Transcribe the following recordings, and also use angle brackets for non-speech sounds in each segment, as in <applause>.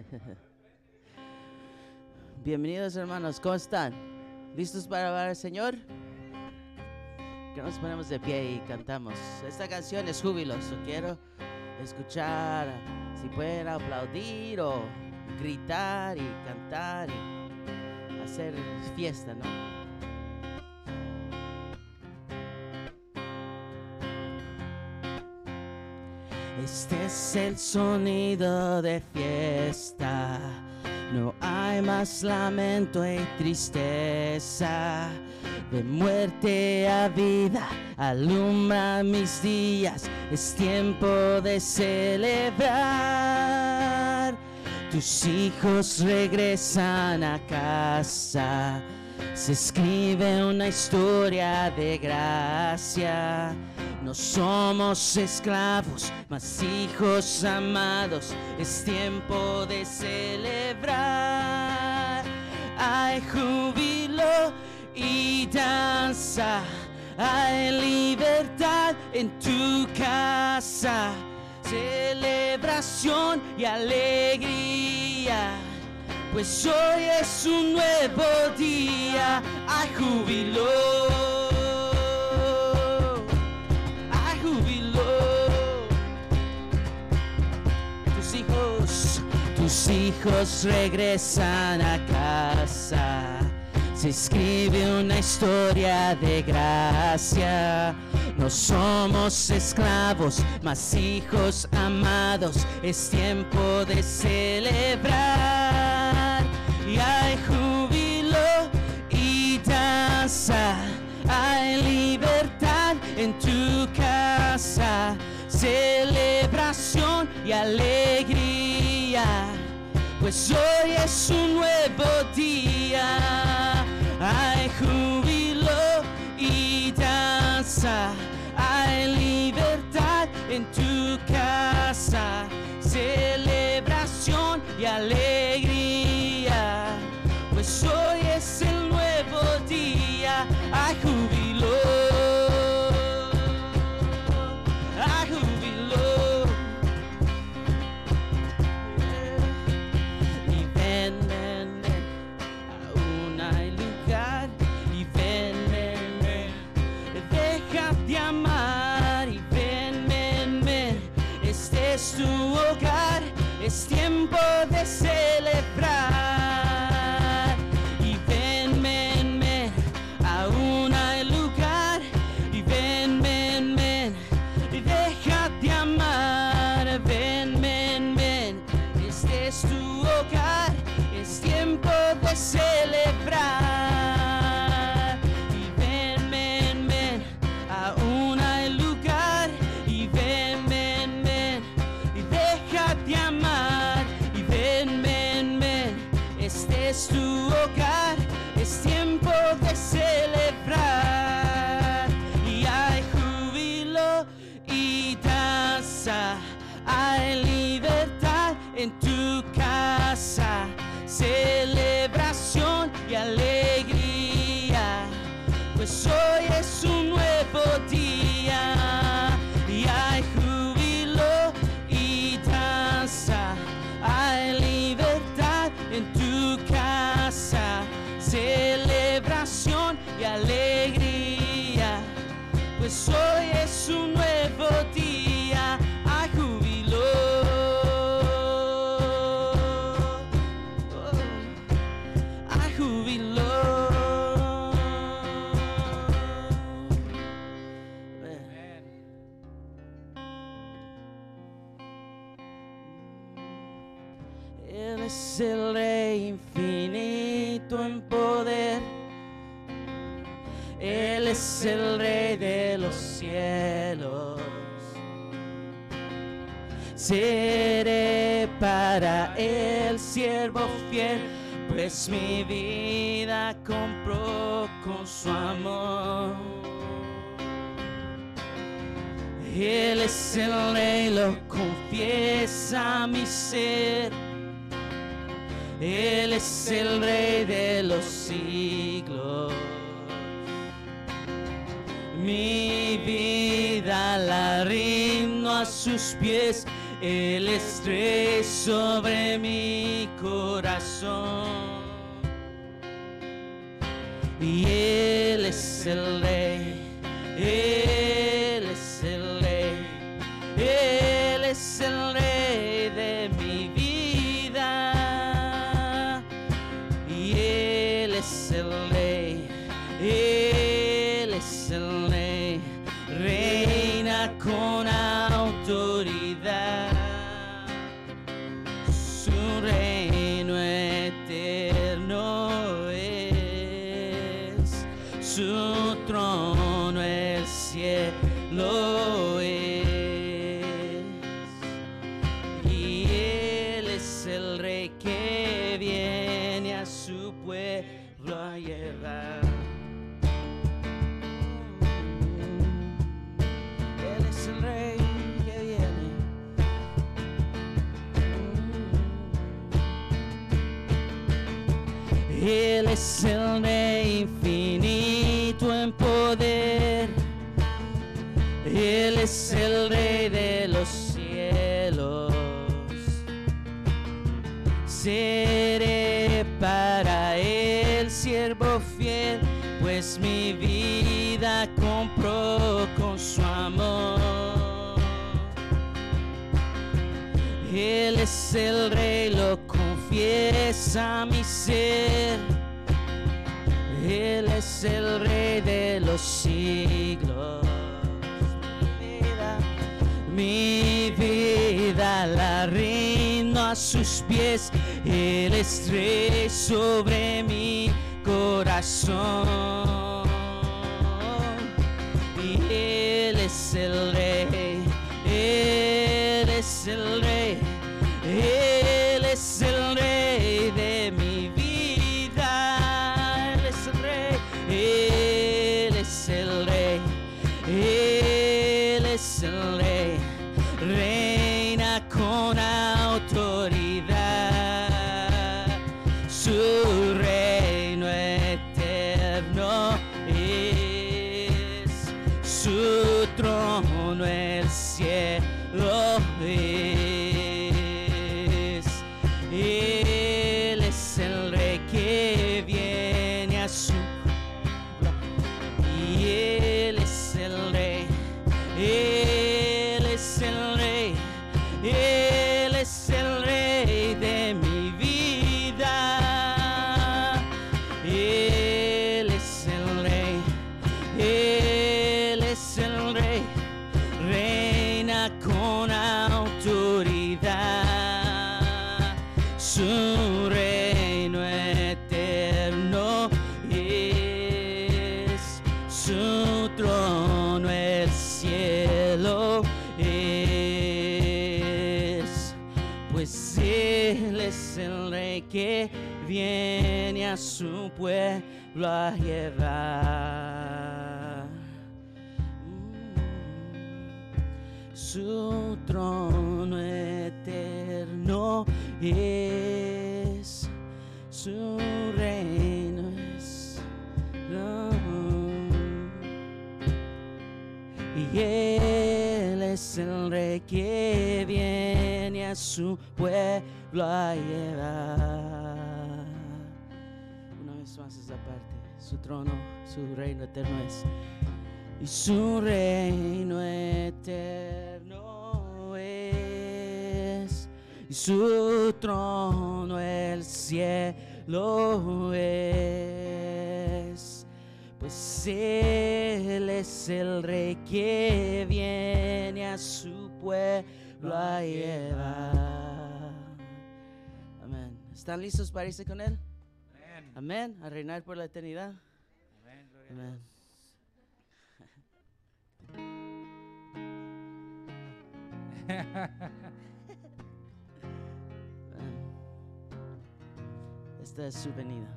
<laughs> Bienvenidos hermanos, ¿cómo están? ¿Listos para alabar al Señor? Que nos ponemos de pie y cantamos. Esta canción es jubiloso. Quiero escuchar, si pueden aplaudir o gritar y cantar y hacer fiesta, ¿no? Este es el sonido de fiesta. No hay más lamento y tristeza. De muerte a vida, alumbra mis días. Es tiempo de celebrar. Tus hijos regresan a casa. Se escribe una historia de gracia. No somos esclavos, mas hijos amados. Es tiempo de celebrar. Hay júbilo y danza. Hay libertad en tu casa. Celebración y alegría. Pues hoy es un nuevo día. Hay júbilo. Hay júbilo. Tus hijos, tus hijos regresan a casa. Se escribe una historia de gracia. No somos esclavos, mas hijos amados. Es tiempo de celebrar. Hay júbilo y danza. Hay libertad en tu casa. Celebración y alegría. Pues hoy es un nuevo día. Hay júbilo y danza. Hay libertad en tu casa. Celebración y alegría. Pues Seré para Él siervo fiel, pues mi vida compró con su amor. Él es el Rey, lo confiesa mi ser. Él es el Rey de los siglos. Mi vida la rindo a sus pies. El estrés sobre mi corazón. Y Él es el rey, confiesa mi ser. Él es el rey de los siglos. Mi vida, mi vida la rindo a sus pies. Él es rey sobre mi corazón. Y Él es el rey, a llevar. Su trono eterno es, su reino es. no. Y Él es el rey que viene a su pueblo a llevar. Trono, su reino eterno es. Y su reino eterno es. Y su trono el cielo es. Pues Él es el rey que viene a su pueblo a llevar. Amén. ¿Están listos para irse con Él? Amén. Amén. A reinar por la eternidad. Amén. Gloria a Amén. Dios. <laughs> Esta es su venida.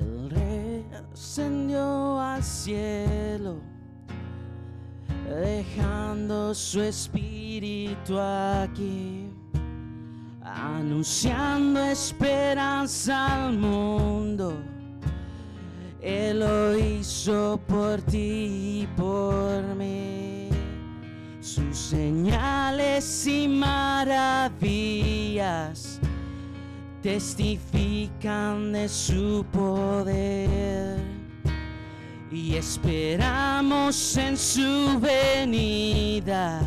El rey ascendió al cielo, su espíritu aquí. anunciando esperanza al mundo. Él lo hizo por ti y por mí. Sus señales y maravillas testifican de su poder y esperamos en su venida.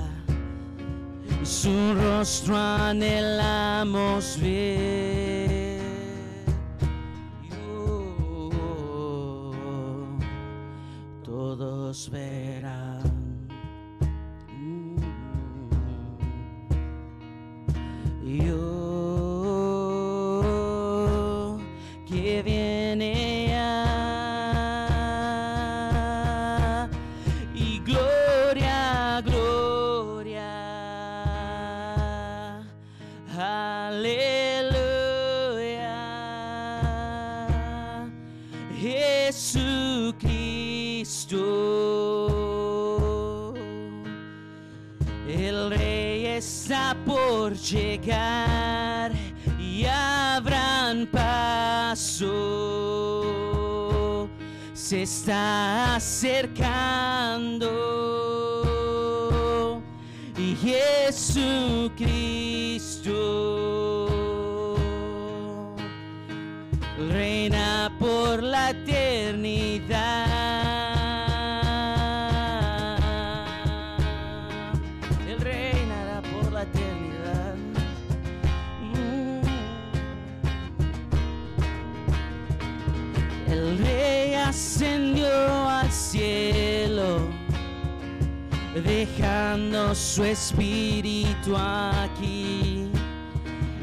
Su rostro anhelamos ver. Yo, todos verán. Llegar y abran paso. Se está acercando y Jesucristo su espíritu aquí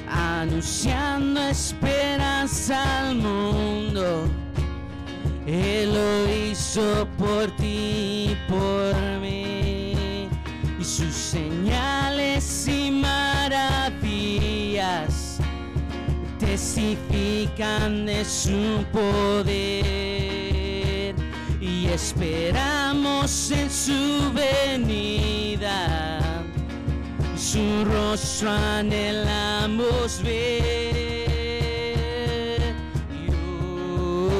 anunciando esperanza al mundo. Él lo hizo por ti y por mí. Y sus señales y maravillas testifican de su poder. Y esperamos en su venida su rostro anhelamos ver. Yo,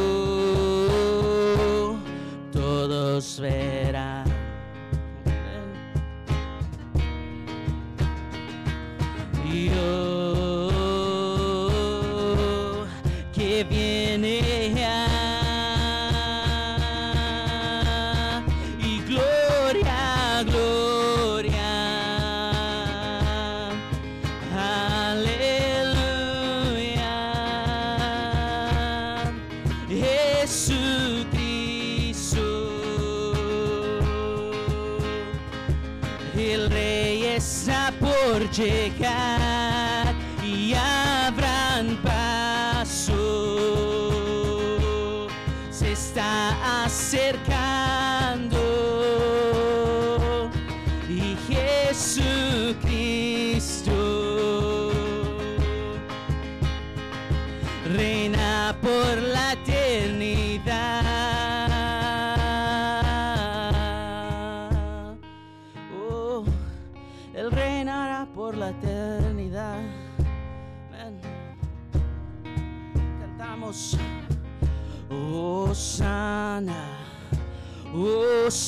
todos verán.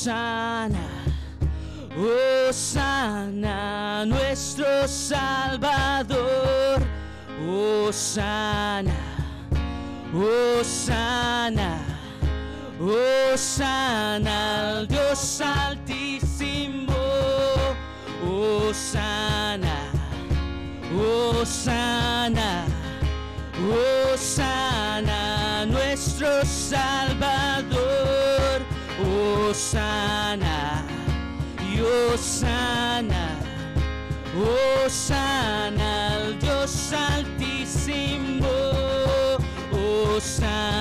Oh, sana. Oh, sana, nuestro Salvador. Oh, sana. Oh, sana. Oh, sana al Dios altísimo. Oh, sana. Oh, sana. Oh, sana, nuestro Salvador. Sana. Y oh, sana. Oh, sana Dios altísimo. Oh, sana.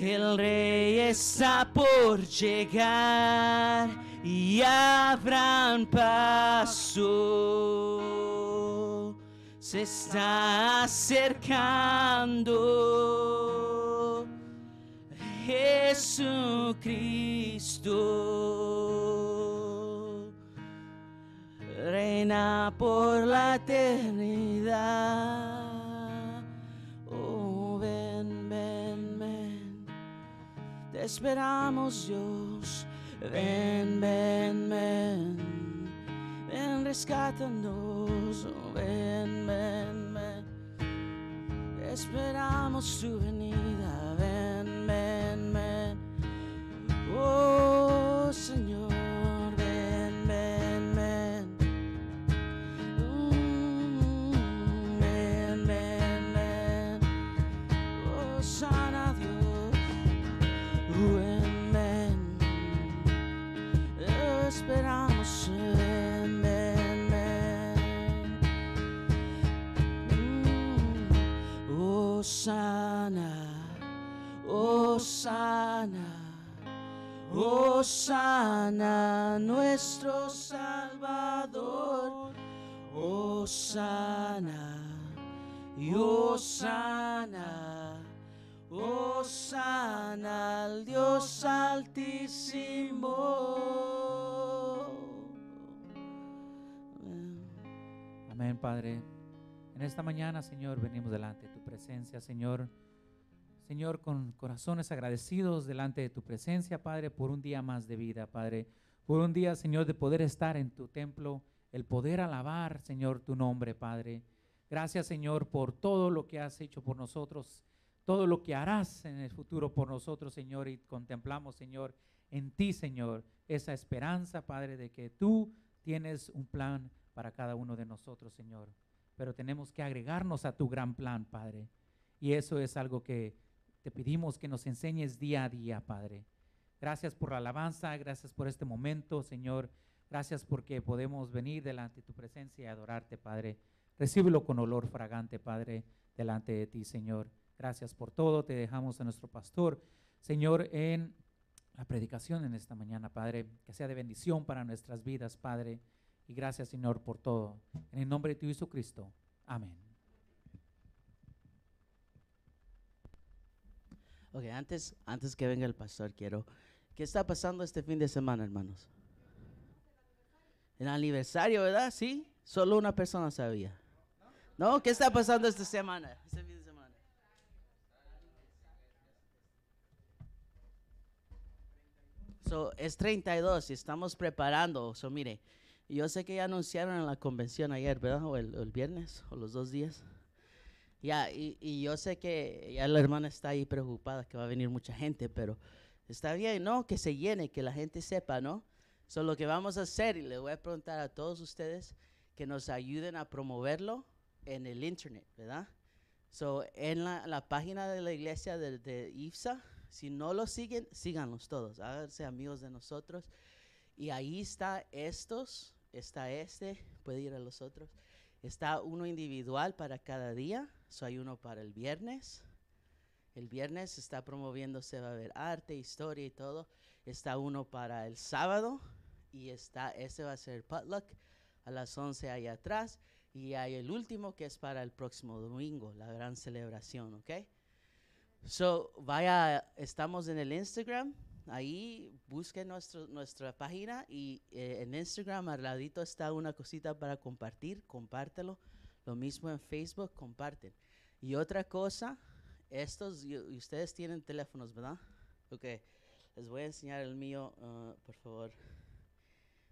El rey está por llegar y abran paso. Se está acercando Jesucristo. Reina por la eternidad. Esperamos, Dios. Ven, ven, ven. Ven, rescátanos. Ven, ven, ven. Esperamos tu venida. Oh, sana. Nuestro Salvador. Oh, sana. Y oh, sana. Oh, sana al Dios altísimo. Amén, Padre. En esta mañana, Señor, venimos delante de tu presencia, Señor. Señor, con corazones agradecidos delante de tu presencia, Padre, por un día más de vida, Padre. Por un día, Señor, de poder estar en tu templo, el poder alabar, Señor, tu nombre, Padre. Gracias, Señor, por todo lo que has hecho por nosotros, todo lo que harás en el futuro por nosotros, Señor, y contemplamos, Señor, en ti, Señor, esa esperanza, Padre, de que tú tienes un plan para cada uno de nosotros, Señor. Pero tenemos que agregarnos a tu gran plan, Padre. Y eso es algo que te pedimos que nos enseñes día a día, Padre. Gracias por la alabanza, gracias por este momento, Señor. Gracias porque podemos venir delante de tu presencia y adorarte, Padre. Recíbelo con olor fragante, Padre, delante de ti, Señor. Gracias por todo. Te dejamos a nuestro pastor, Señor, en la predicación en esta mañana, Padre. Que sea de bendición para nuestras vidas, Padre. Y gracias, Señor, por todo. En el nombre de tu Hijo Cristo. Amén. Ok, antes, antes que venga el pastor, quiero. ¿Qué está pasando este fin de semana, hermanos? El aniversario, ¿verdad? Sí. Solo una persona sabía. ¿No? ¿Qué está pasando esta semana? Este fin de semana. So, es 32 y estamos preparando. So, mire, yo sé que ya anunciaron en la convención ayer, ¿verdad? O el, el viernes, o los dos días. Ya, y, y yo sé que ya la hermana está ahí preocupada que va a venir mucha gente, pero está bien, ¿no? Que se llene, que la gente sepa, ¿no? So, lo que vamos a hacer, y le voy a preguntar a todos ustedes que nos ayuden a promoverlo en el internet, ¿verdad? So, en la, la página de la iglesia de, de IFSA, Si no los siguen, síganlos todos. Háganse amigos de nosotros. Y ahí está estos, está este, puede ir a los otros. Está uno individual para cada día. So hay uno para el viernes. El viernes está promoviéndose, va a haber arte, historia y todo. Está uno para el sábado y está, ese va a ser potluck a las 11 ahí atrás. Y hay el último que es para el próximo domingo, la gran celebración, ¿ok? So, vaya, estamos en el Instagram, ahí busquen nuestro, nuestra página y eh, en Instagram al ladito está una cosita para compartir, compártelo. Lo mismo en Facebook, comparten. Y otra cosa, estos, y, ustedes tienen teléfonos, ¿verdad? Ok, les voy a enseñar el mío, ah, por favor.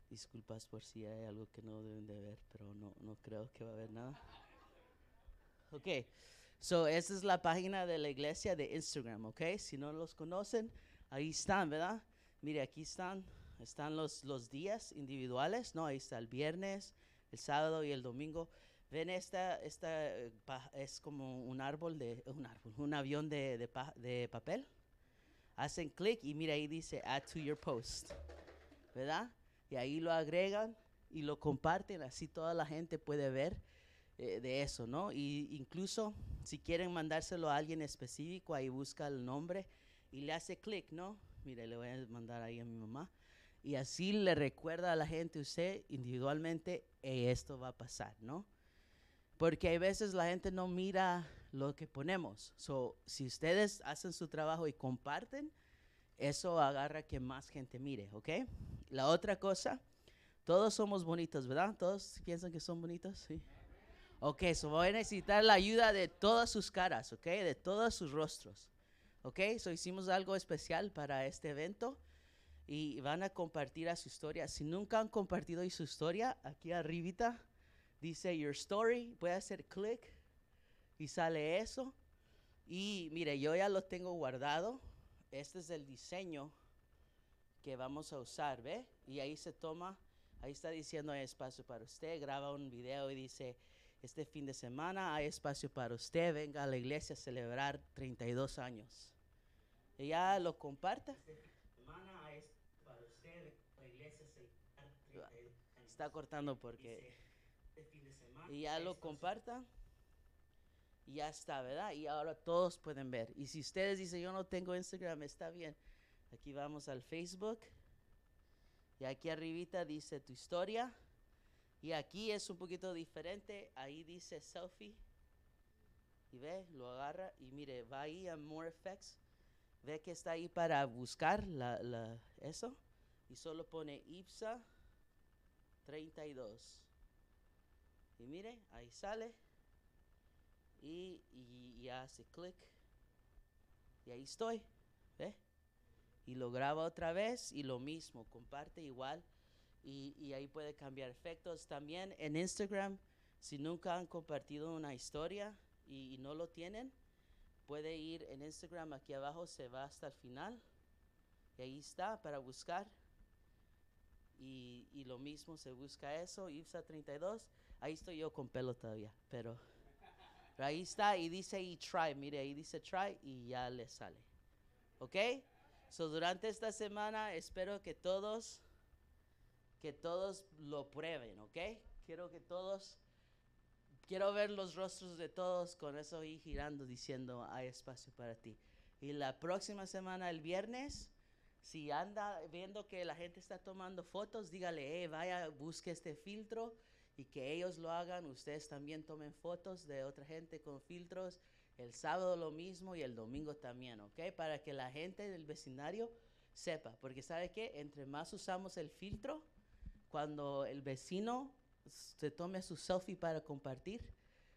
Disculpas por si hay algo que no deben de ver, pero no, no creo que va a haber nada. Ok, so esa es la página de la iglesia de Instagram, ok? Si no los conocen, ahí están, ¿verdad? Mire, aquí están, están los, los días individuales, ¿no? Ahí está el viernes, el sábado y el domingo. Ven esta, esta eh, es como un árbol de, un árbol, un avión de, de papel. Hacen clic y mira ahí dice add to your post, ¿verdad? Y ahí lo agregan y lo comparten, así toda la gente puede ver eh, de eso, ¿no? Y incluso si quieren mandárselo a alguien específico, ahí busca el nombre y le hace clic, ¿no? Mire, le voy a mandar ahí a mi mamá. Y así le recuerda a la gente, usted individualmente, "Hey, esto va a pasar, ¿no? Porque hay veces la gente no mira lo que ponemos. So, si ustedes hacen su trabajo y comparten, eso agarra que más gente mire, ¿ok? La otra cosa, todos somos bonitos, ¿verdad? ¿Todos piensan que son bonitos? Sí. Ok, so voy a necesitar la ayuda de todas sus caras, ¿ok? De todos sus rostros. ¿Ok? So hicimos algo especial para este evento y van a compartir a su historia. Si nunca han compartido su historia, aquí arribita dice Your Story, puede hacer clic y sale eso. Y mire, yo ya lo tengo guardado. Este es el diseño que vamos a usar, ¿ve? Y ahí se toma, ahí está diciendo hay espacio para usted, graba un video y dice, este fin de semana hay espacio para usted, venga a la iglesia a celebrar 32 años. Y ya lo comparta. Semana hay para usted, la iglesia celebrar 32 años. Está cortando porque... Y ya lo comparta. Y ya está, ¿verdad? Y ahora todos pueden ver. Y si ustedes dicen, yo no tengo Instagram, está bien. Aquí vamos al Facebook. Y aquí arribita dice tu historia. Y aquí es un poquito diferente. Ahí dice selfie. Y ve, lo agarra. Y mire, va ahí a More Effects. Ve que está ahí para buscar eso. Y solo pone IPSA 32. Y mire, ahí sale. Y, y, hace clic. Y ahí estoy. ¿Ve? Y lo graba otra vez y lo mismo, comparte igual. Y, y ahí puede cambiar efectos. También en Instagram, si nunca han compartido una historia y no lo tienen, puede ir en Instagram aquí abajo, se va hasta el final. Y ahí está para buscar. Y, y lo mismo se busca eso, IPSA 32. Ahí estoy yo con pelo todavía, pero, ahí está y dice y try, mire, ahí dice try y ya le sale. ¿Ok? So durante esta semana espero que todos, que todos lo prueben, ¿ok? Quiero que todos, quiero ver los rostros de todos con eso ahí girando diciendo hay espacio para ti. Y la próxima semana, el viernes, si anda viendo que la gente está tomando fotos, dígale, eh, vaya, busque este filtro y que ellos lo hagan. Ustedes también tomen fotos de otra gente con filtros. El sábado lo mismo y el domingo también, ¿ok? Para que la gente del vecindario sepa. Porque ¿sabe qué? Entre más usamos el filtro, cuando el vecino se tome su selfie para compartir,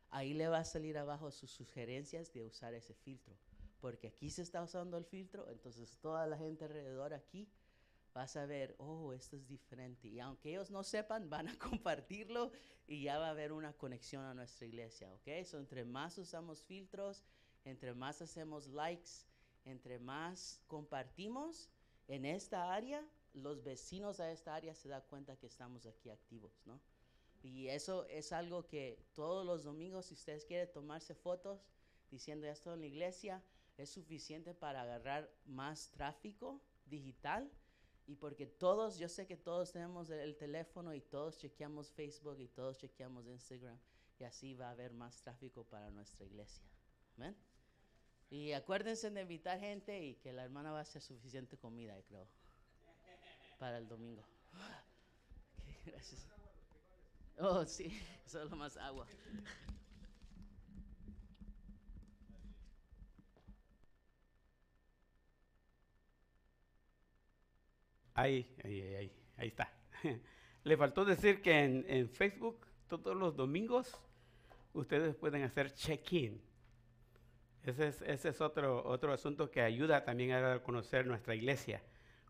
ahí le va a salir abajo sus sugerencias de usar ese filtro. Porque aquí se está usando el filtro, entonces toda la gente alrededor aquí va a saber, oh, esto es diferente. Y aunque ellos no sepan, van a <laughs> compartirlo y ya va a haber una conexión a nuestra iglesia, ¿ok? So, entre más usamos filtros, entre más hacemos likes, entre más compartimos en esta área, los vecinos a esta área se dan cuenta que estamos aquí activos, ¿no? Y eso es algo que todos los domingos, si ustedes quieren tomarse fotos diciendo ya estoy en la iglesia, es suficiente para agarrar más tráfico digital y porque todos, yo sé que todos tenemos el, teléfono y todos chequeamos Facebook y todos chequeamos Instagram y así va a haber más tráfico para nuestra iglesia. Y acuérdense de invitar gente y que la hermana va a hacer suficiente comida, creo, para el domingo. <laughs> Gracias. Oh, sí, <laughs> solo más agua. Ahí, ahí, ahí, ahí está. <laughs> Le faltó decir que en, Facebook todos los domingos ustedes pueden hacer check-in. Ese es, ese es otro, otro asunto que ayuda también a dar conocer nuestra iglesia.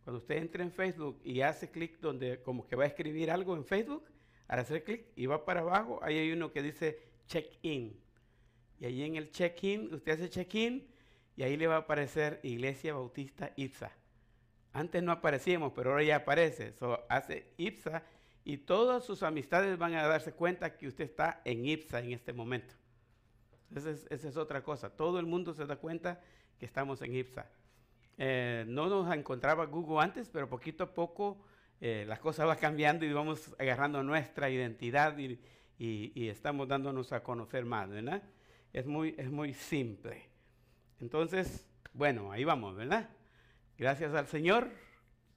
Cuando usted entra en Facebook y hace clic donde como que va a escribir algo en Facebook, al hacer clic y va para abajo, ahí hay uno que dice check-in. Y ahí en el check-in, usted hace check-in y ahí le va a aparecer Iglesia Bautista IPSA. Antes no aparecíamos, pero ahora ya aparece. So, hace IPSA y todas sus amistades van a darse cuenta que usted está en IPSA en este momento. Esa es, otra cosa. Todo el mundo se da cuenta que estamos en IPSA. Eh, no nos encontraba Google antes, pero poquito a poco eh, las cosas van cambiando y vamos agarrando nuestra identidad y, estamos dándonos a conocer más, ¿verdad? Es muy, es muy simple. Entonces, bueno, ahí vamos, ¿verdad? Gracias al Señor,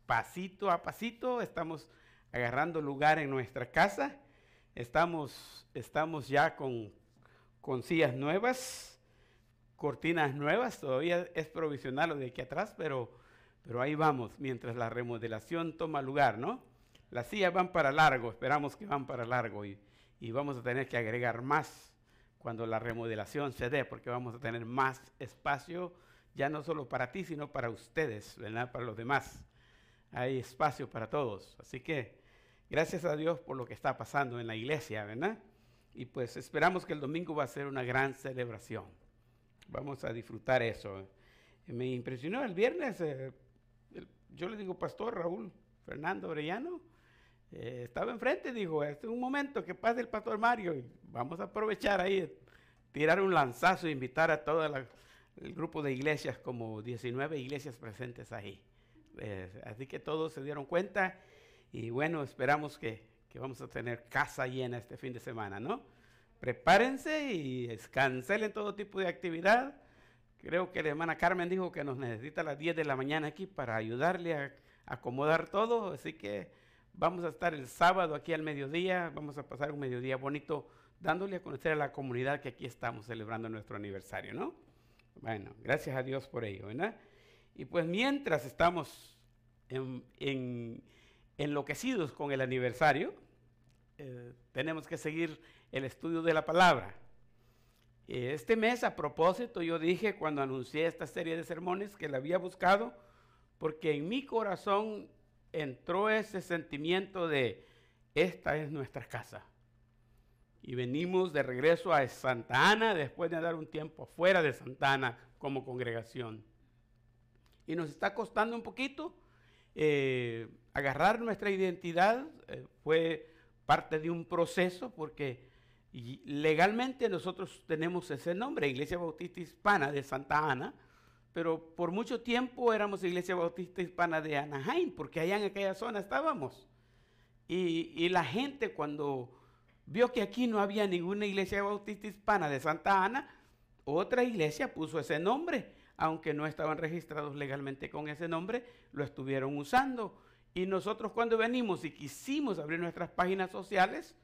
pasito a pasito, estamos agarrando lugar en nuestra casa. Estamos, estamos ya con, con sillas nuevas, cortinas nuevas, todavía es provisional lo de aquí atrás, pero, pero ahí vamos, mientras la remodelación toma lugar, ¿no? Las sillas van para largo, esperamos que van para largo y, y vamos a tener que agregar más cuando la remodelación se dé, porque vamos a tener más espacio ya no solo para ti, sino para ustedes, ¿verdad? Para los demás. Hay espacio para todos. Así que gracias a Dios por lo que está pasando en la iglesia, ¿verdad? Y pues esperamos que el domingo va a ser una gran celebración. Vamos a disfrutar eso. Me impresionó el viernes, eh, yo le digo, Pastor Raúl Fernando Orellano, eh, estaba enfrente, dijo, este es un momento que pase el Pastor Mario y vamos a aprovechar ahí, tirar un lanzazo e invitar a toda la el grupo de iglesias, como 19 iglesias presentes ahí. Así que todos se dieron cuenta y bueno, esperamos que, que, vamos a tener casa llena este fin de semana, ¿no? Prepárense y cancelen todo tipo de actividad. Creo que la hermana Carmen dijo que nos necesita a las 10 de la mañana aquí para ayudarle a acomodar todo, así que vamos a estar el sábado aquí al mediodía, vamos a pasar un mediodía bonito dándole a conocer a la comunidad que aquí estamos celebrando nuestro aniversario, ¿no? Bueno, gracias a Dios por ello, ¿verdad? Y pues mientras estamos enloquecidos con el aniversario, eh, tenemos que seguir el estudio de la palabra. Este mes, a propósito, yo dije cuando anuncié esta serie de sermones que la había buscado, porque en mi corazón entró ese sentimiento de, esta es nuestra casa y venimos de regreso a Santa Ana después de dar un tiempo fuera de Santa Ana como congregación. Y nos está costando un poquito eh, agarrar nuestra identidad. Eh, fue parte de un proceso porque legalmente nosotros tenemos ese nombre, Iglesia Bautista Hispana de Santa Ana, pero por mucho tiempo éramos Iglesia Bautista Hispana de Anaheim, porque allá en aquella zona estábamos. Y, y la gente cuando vio que aquí no había ninguna iglesia bautista hispana de Santa Ana, otra iglesia puso ese nombre, aunque no estaban registrados legalmente con ese nombre, lo estuvieron usando. Y nosotros cuando venimos y quisimos abrir nuestras páginas sociales,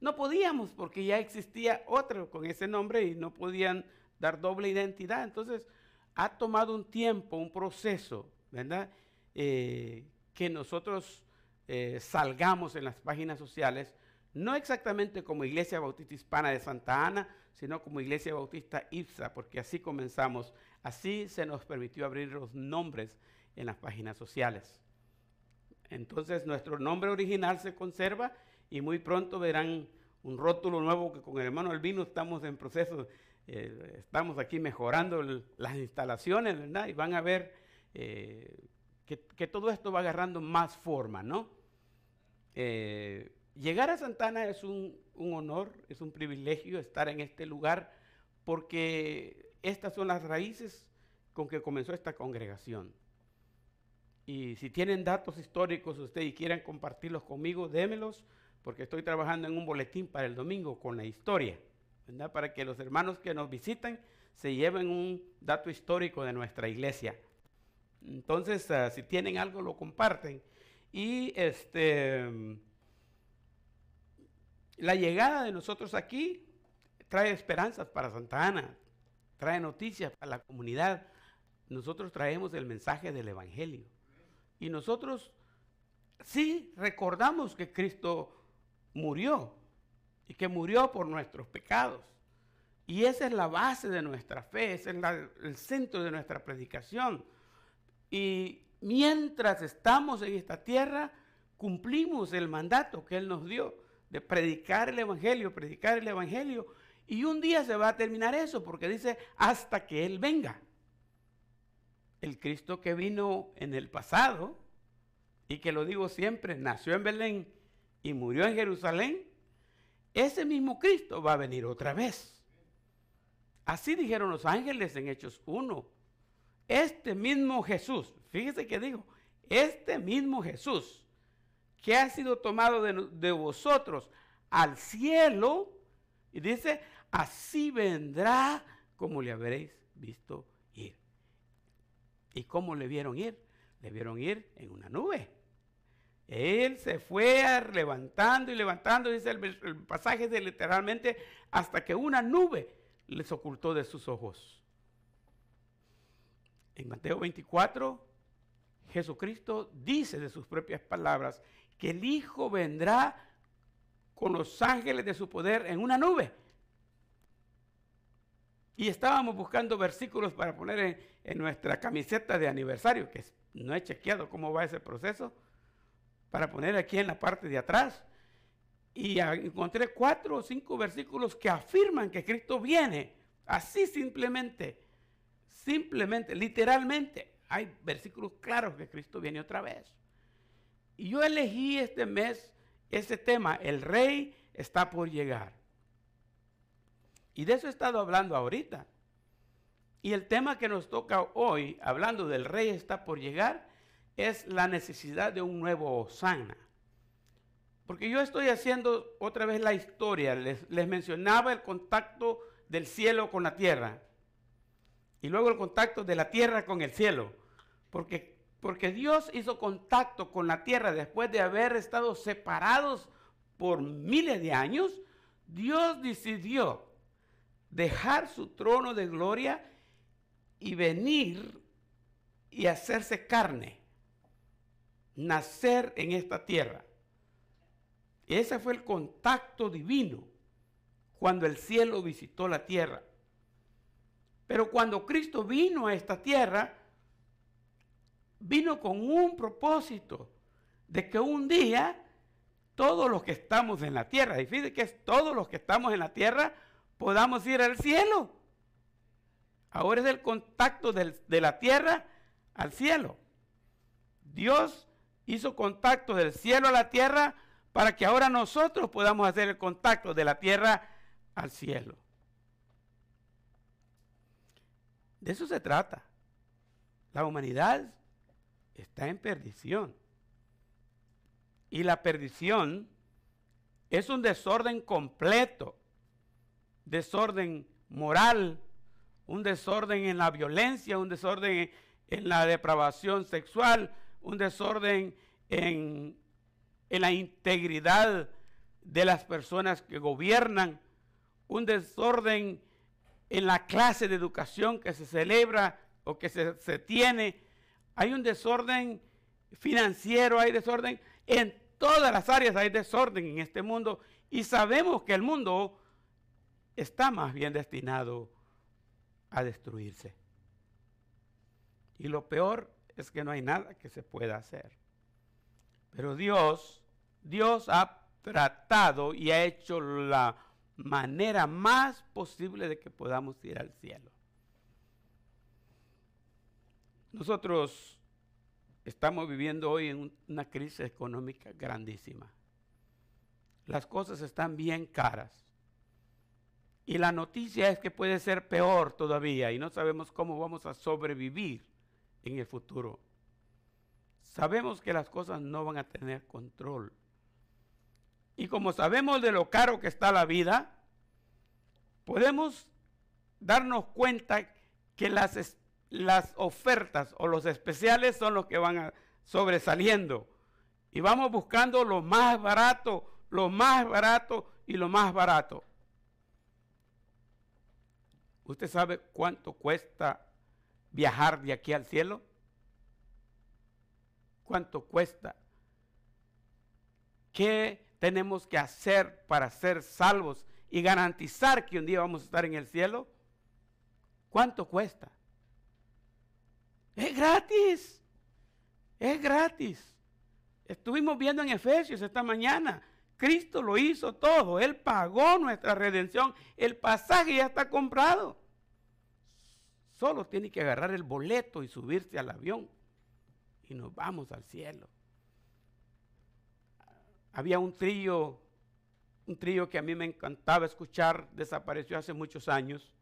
no podíamos porque ya existía otro con ese nombre y no podían dar doble identidad. Entonces, ha tomado un tiempo, un proceso, ¿verdad? Eh, que nosotros eh, salgamos en las páginas sociales no exactamente como Iglesia Bautista Hispana de Santa Ana, sino como Iglesia Bautista IPSA, porque así comenzamos, así se nos permitió abrir los nombres en las páginas sociales. Entonces nuestro nombre original se conserva y muy pronto verán un rótulo nuevo que con el hermano Albino estamos en proceso, eh, estamos aquí mejorando las instalaciones, ¿verdad? Y van a ver eh, que, todo esto va agarrando más forma, ¿no? Eh, Llegar a Santana es un, honor, es un privilegio estar en este lugar porque estas son las raíces con que comenzó esta congregación. Y si tienen datos históricos ustedes y quieran compartirlos conmigo, démelos, porque estoy trabajando en un boletín para el domingo con la historia, ¿verdad? Para que los hermanos que nos visitan se lleven un dato histórico de nuestra iglesia. Entonces, ah, si tienen algo, lo comparten. Y este, la llegada de nosotros aquí trae esperanzas para Santa Ana, trae noticias para la comunidad. Nosotros traemos el mensaje del Evangelio. Y nosotros sí recordamos que Cristo murió y que murió por nuestros pecados. Y esa es la base de nuestra fe, ese es el centro de nuestra predicación. Y mientras estamos en esta tierra, cumplimos el mandato que Él nos dio de predicar el Evangelio, predicar el Evangelio. Y un día se va a terminar eso, porque dice, hasta que Él venga. El Cristo que vino en el pasado, y que lo digo siempre, nació en Belén y murió en Jerusalén, ese mismo Cristo va a venir otra vez. Así dijeron los ángeles en Hechos 1. Este mismo Jesús, fíjese que digo, este mismo Jesús que ha sido tomado de, de vosotros al cielo, y dice, así vendrá como le habréis visto ir. ¿Y cómo le vieron ir? Le vieron ir en una nube. Él se fue levantando y levantando, dice el, pasaje de literalmente, hasta que una nube les ocultó de sus ojos. En Mateo 24, Jesucristo dice de sus propias palabras que el Hijo vendrá con los ángeles de su poder en una nube. Y estábamos buscando versículos para poner en, en nuestra camiseta de aniversario, que no he chequeado cómo va ese proceso para poner aquí en la parte de atrás. Y encontré cuatro o cinco versículos que afirman que Cristo viene. Así simplemente, simplemente, literalmente. Hay versículos claros que Cristo viene otra vez. Y yo elegí este mes ese tema, el rey está por llegar. Y de eso he estado hablando ahorita. Y el tema que nos toca hoy, hablando del rey está por llegar, es la necesidad de un nuevo Osana. Porque yo estoy haciendo otra vez la historia. Les, les, mencionaba el contacto del cielo con la tierra. Y luego el contacto de la tierra con el cielo. Porque, porque Dios hizo contacto con la tierra después de haber estado separados por miles de años. Dios decidió dejar su trono de gloria y venir y hacerse carne nacer en esta tierra. Ese fue el contacto divino cuando el cielo visitó la tierra. Pero cuando Cristo vino a esta tierra, vino con un propósito de que un día todos los que estamos en la tierra, y fíjense que es todos los que estamos en la tierra, podamos ir al cielo. Ahora es el contacto de la tierra al cielo. Dios hizo contacto del cielo a la tierra para que ahora nosotros podamos hacer el contacto de la tierra al cielo. De eso se trata. La humanidad está en perdición. Y la perdición es un desorden completo, desorden moral, un desorden en la violencia, un desorden en la depravación sexual, un desorden en, la integridad de las personas que gobiernan, un desorden en la clase de educación que se celebra o que se, se, tiene. Hay un desorden financiero, hay desorden en todas las áreas, hay desorden en este mundo y sabemos que el mundo está más bien destinado a destruirse. Y lo peor es que no hay nada que se pueda hacer. Pero Dios, Dios ha tratado y ha hecho la manera más posible de que podamos ir al cielo. Nosotros estamos viviendo hoy en una crisis económica grandísima. Las cosas están bien caras. Y la noticia es que puede ser peor todavía y no sabemos cómo vamos a sobrevivir en el futuro. Sabemos que las cosas no van a tener control. Y como sabemos de lo caro que está la vida, podemos darnos cuenta que las, las ofertas o los especiales son los que van a sobresaliendo. Y vamos buscando lo más barato, lo más barato y lo más barato. ¿Usted sabe cuánto cuesta viajar de aquí al cielo? ¿Cuánto cuesta? ¿Qué tenemos que hacer para ser salvos y garantizar que un día vamos a estar en el cielo? ¿Cuánto cuesta? Es gratis. Es gratis. Estuvimos viendo en Efesios esta mañana. Cristo lo hizo todo. Él pagó nuestra redención. El pasaje ya está comprado. Solo tiene que agarrar el boleto y subirse al avión. Y nos vamos al cielo. Había un trío, un trío que a mí me encantaba escuchar, desapareció hace muchos años.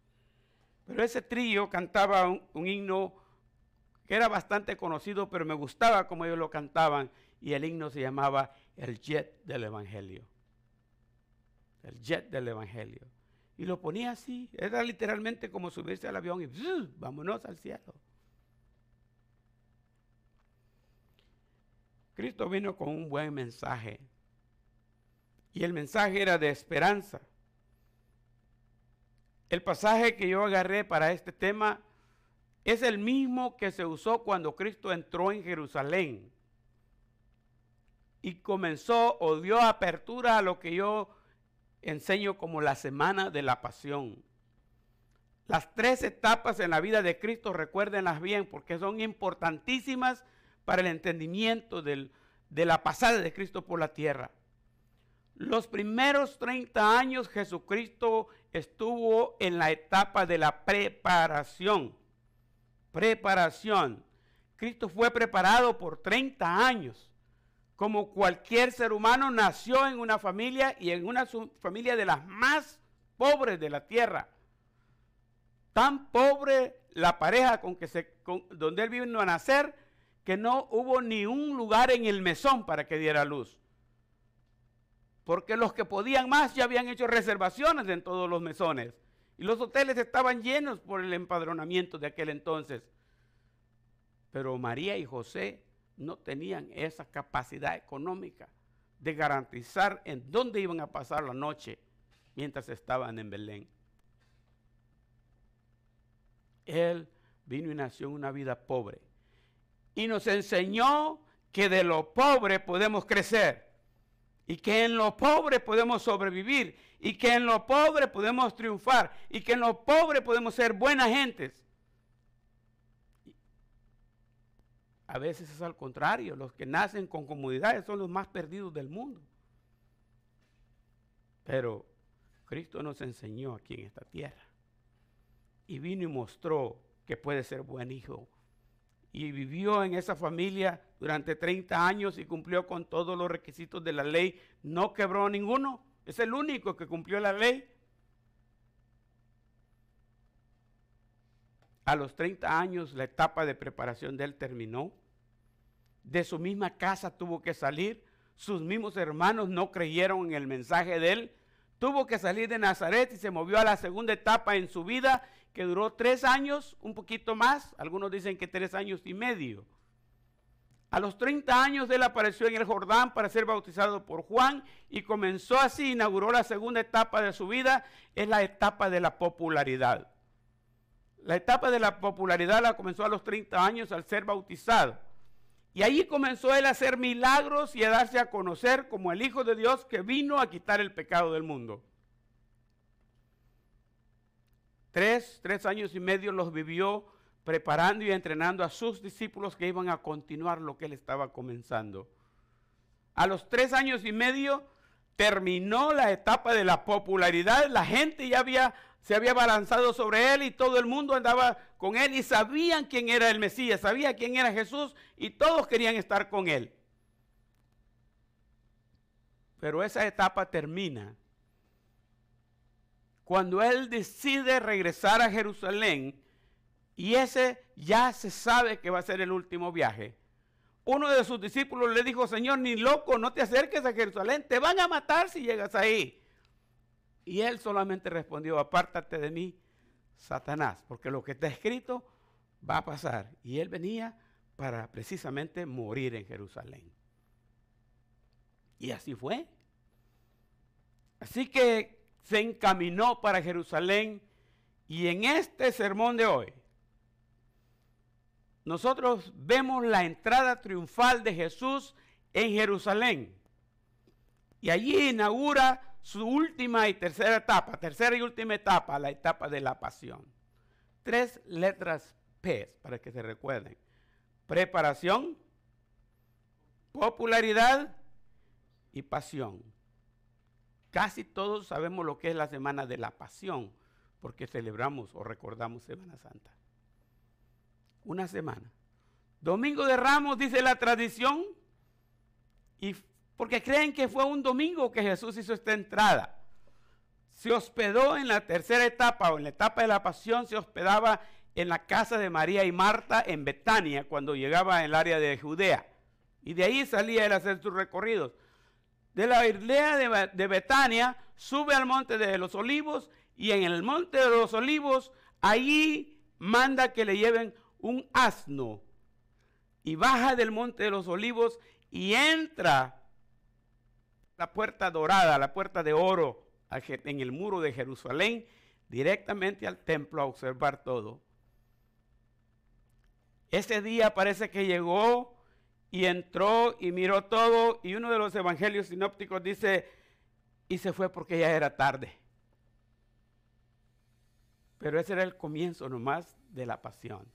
Pero ese trío cantaba un, himno que era bastante conocido, pero me gustaba como ellos lo cantaban. Y el himno se llamaba el jet del Evangelio. El jet del Evangelio. Y lo ponía así. Era literalmente como subirse al avión y vámonos al cielo. Cristo vino con un buen mensaje. Y el mensaje era de esperanza. El pasaje que yo agarré para este tema es el mismo que se usó cuando Cristo entró en Jerusalén y comenzó o dio apertura a lo que yo enseño como la semana de la pasión. Las tres etapas en la vida de Cristo, recuérdenlas bien, porque son importantísimas para el entendimiento de la pasada de Cristo por la tierra. Los primeros 30 años Jesucristo estuvo en la etapa de la preparación. Preparación. Cristo fue preparado por 30 años como cualquier ser humano, nació en una familia y en una familia de las más pobres de la tierra. Tan pobre la pareja con que se, donde él vino a nacer que no hubo ni un lugar en el mesón para que diera luz. Porque los que podían más ya habían hecho reservaciones en todos los mesones. Y los hoteles estaban llenos por el empadronamiento de aquel entonces. Pero María y José no tenían esa capacidad económica de garantizar en dónde iban a pasar la noche mientras estaban en Belén. Él vino y nació en una vida pobre. Y nos enseñó que de lo pobre podemos crecer. Y que en lo pobre podemos sobrevivir. Y que en lo pobre podemos triunfar. Y que en lo pobre podemos ser buenas gentes. A veces es al contrario, los que nacen con comodidades son los más perdidos del mundo. Pero Cristo nos enseñó aquí en esta tierra y vino y mostró que puede ser buen hijo. Y vivió en esa familia durante 30 años y cumplió con todos los requisitos de la ley. No quebró ninguno. Es el único que cumplió la ley. A los 30 años la etapa de preparación de él terminó. De su misma casa tuvo que salir. Sus mismos hermanos no creyeron en el mensaje de él. Tuvo que salir de Nazaret y se movió a la segunda etapa en su vida que duró tres años, un poquito más. Algunos dicen que tres años y medio. A los 30 años él apareció en el Jordán para ser bautizado por Juan y comenzó así, inauguró la segunda etapa de su vida, es la etapa de la popularidad. La etapa de la popularidad la comenzó a los 30 años al ser bautizado. Y allí comenzó él a hacer milagros y a darse a conocer como el Hijo de Dios que vino a quitar el pecado del mundo. Tres, tres años y medio los vivió preparando y entrenando a sus discípulos que iban a continuar lo que él estaba comenzando. A los tres años y medio terminó la etapa de la popularidad, la gente ya había se había balanzado sobre él y todo el mundo andaba con él y sabían quién era el Mesías, sabía quién era Jesús y todos querían estar con él. Pero esa etapa termina cuando él decide regresar a Jerusalén y ese ya se sabe que va a ser el último viaje. Uno de sus discípulos le dijo, Señor, ni loco, no te acerques a Jerusalén, te van a matar si llegas ahí. Y él solamente respondió, apártate de mí, Satanás, porque lo que está escrito va a pasar. Y él venía para precisamente morir en Jerusalén. Y así fue. Así que se encaminó para Jerusalén y en este sermón de hoy nosotros vemos la entrada triunfal de Jesús en Jerusalén. Y allí inaugura su última y tercera etapa, tercera y última etapa, la etapa de la pasión. Tres letras P para que se recuerden. Preparación, popularidad y pasión. Casi todos sabemos lo que es la semana de la pasión, porque celebramos o recordamos Semana Santa una semana. Domingo de Ramos dice la tradición, y porque creen que fue un domingo que Jesús hizo esta entrada. Se hospedó en la tercera etapa o en la etapa de la pasión, se hospedaba en la casa de María y Marta en Betania cuando llegaba el área de Judea. Y de ahí salía él a hacer sus recorridos. De la aldea de, de Betania sube al monte de los olivos y en el monte de los olivos allí manda que le lleven un asno y baja del monte de los olivos y entra la puerta dorada, la puerta de oro en el muro de Jerusalén, directamente al templo a observar todo. Ese día parece que llegó y entró y miró todo y uno de los evangelios sinópticos dice, y se fue porque ya era tarde. Pero ese era el comienzo nomás de la pasión.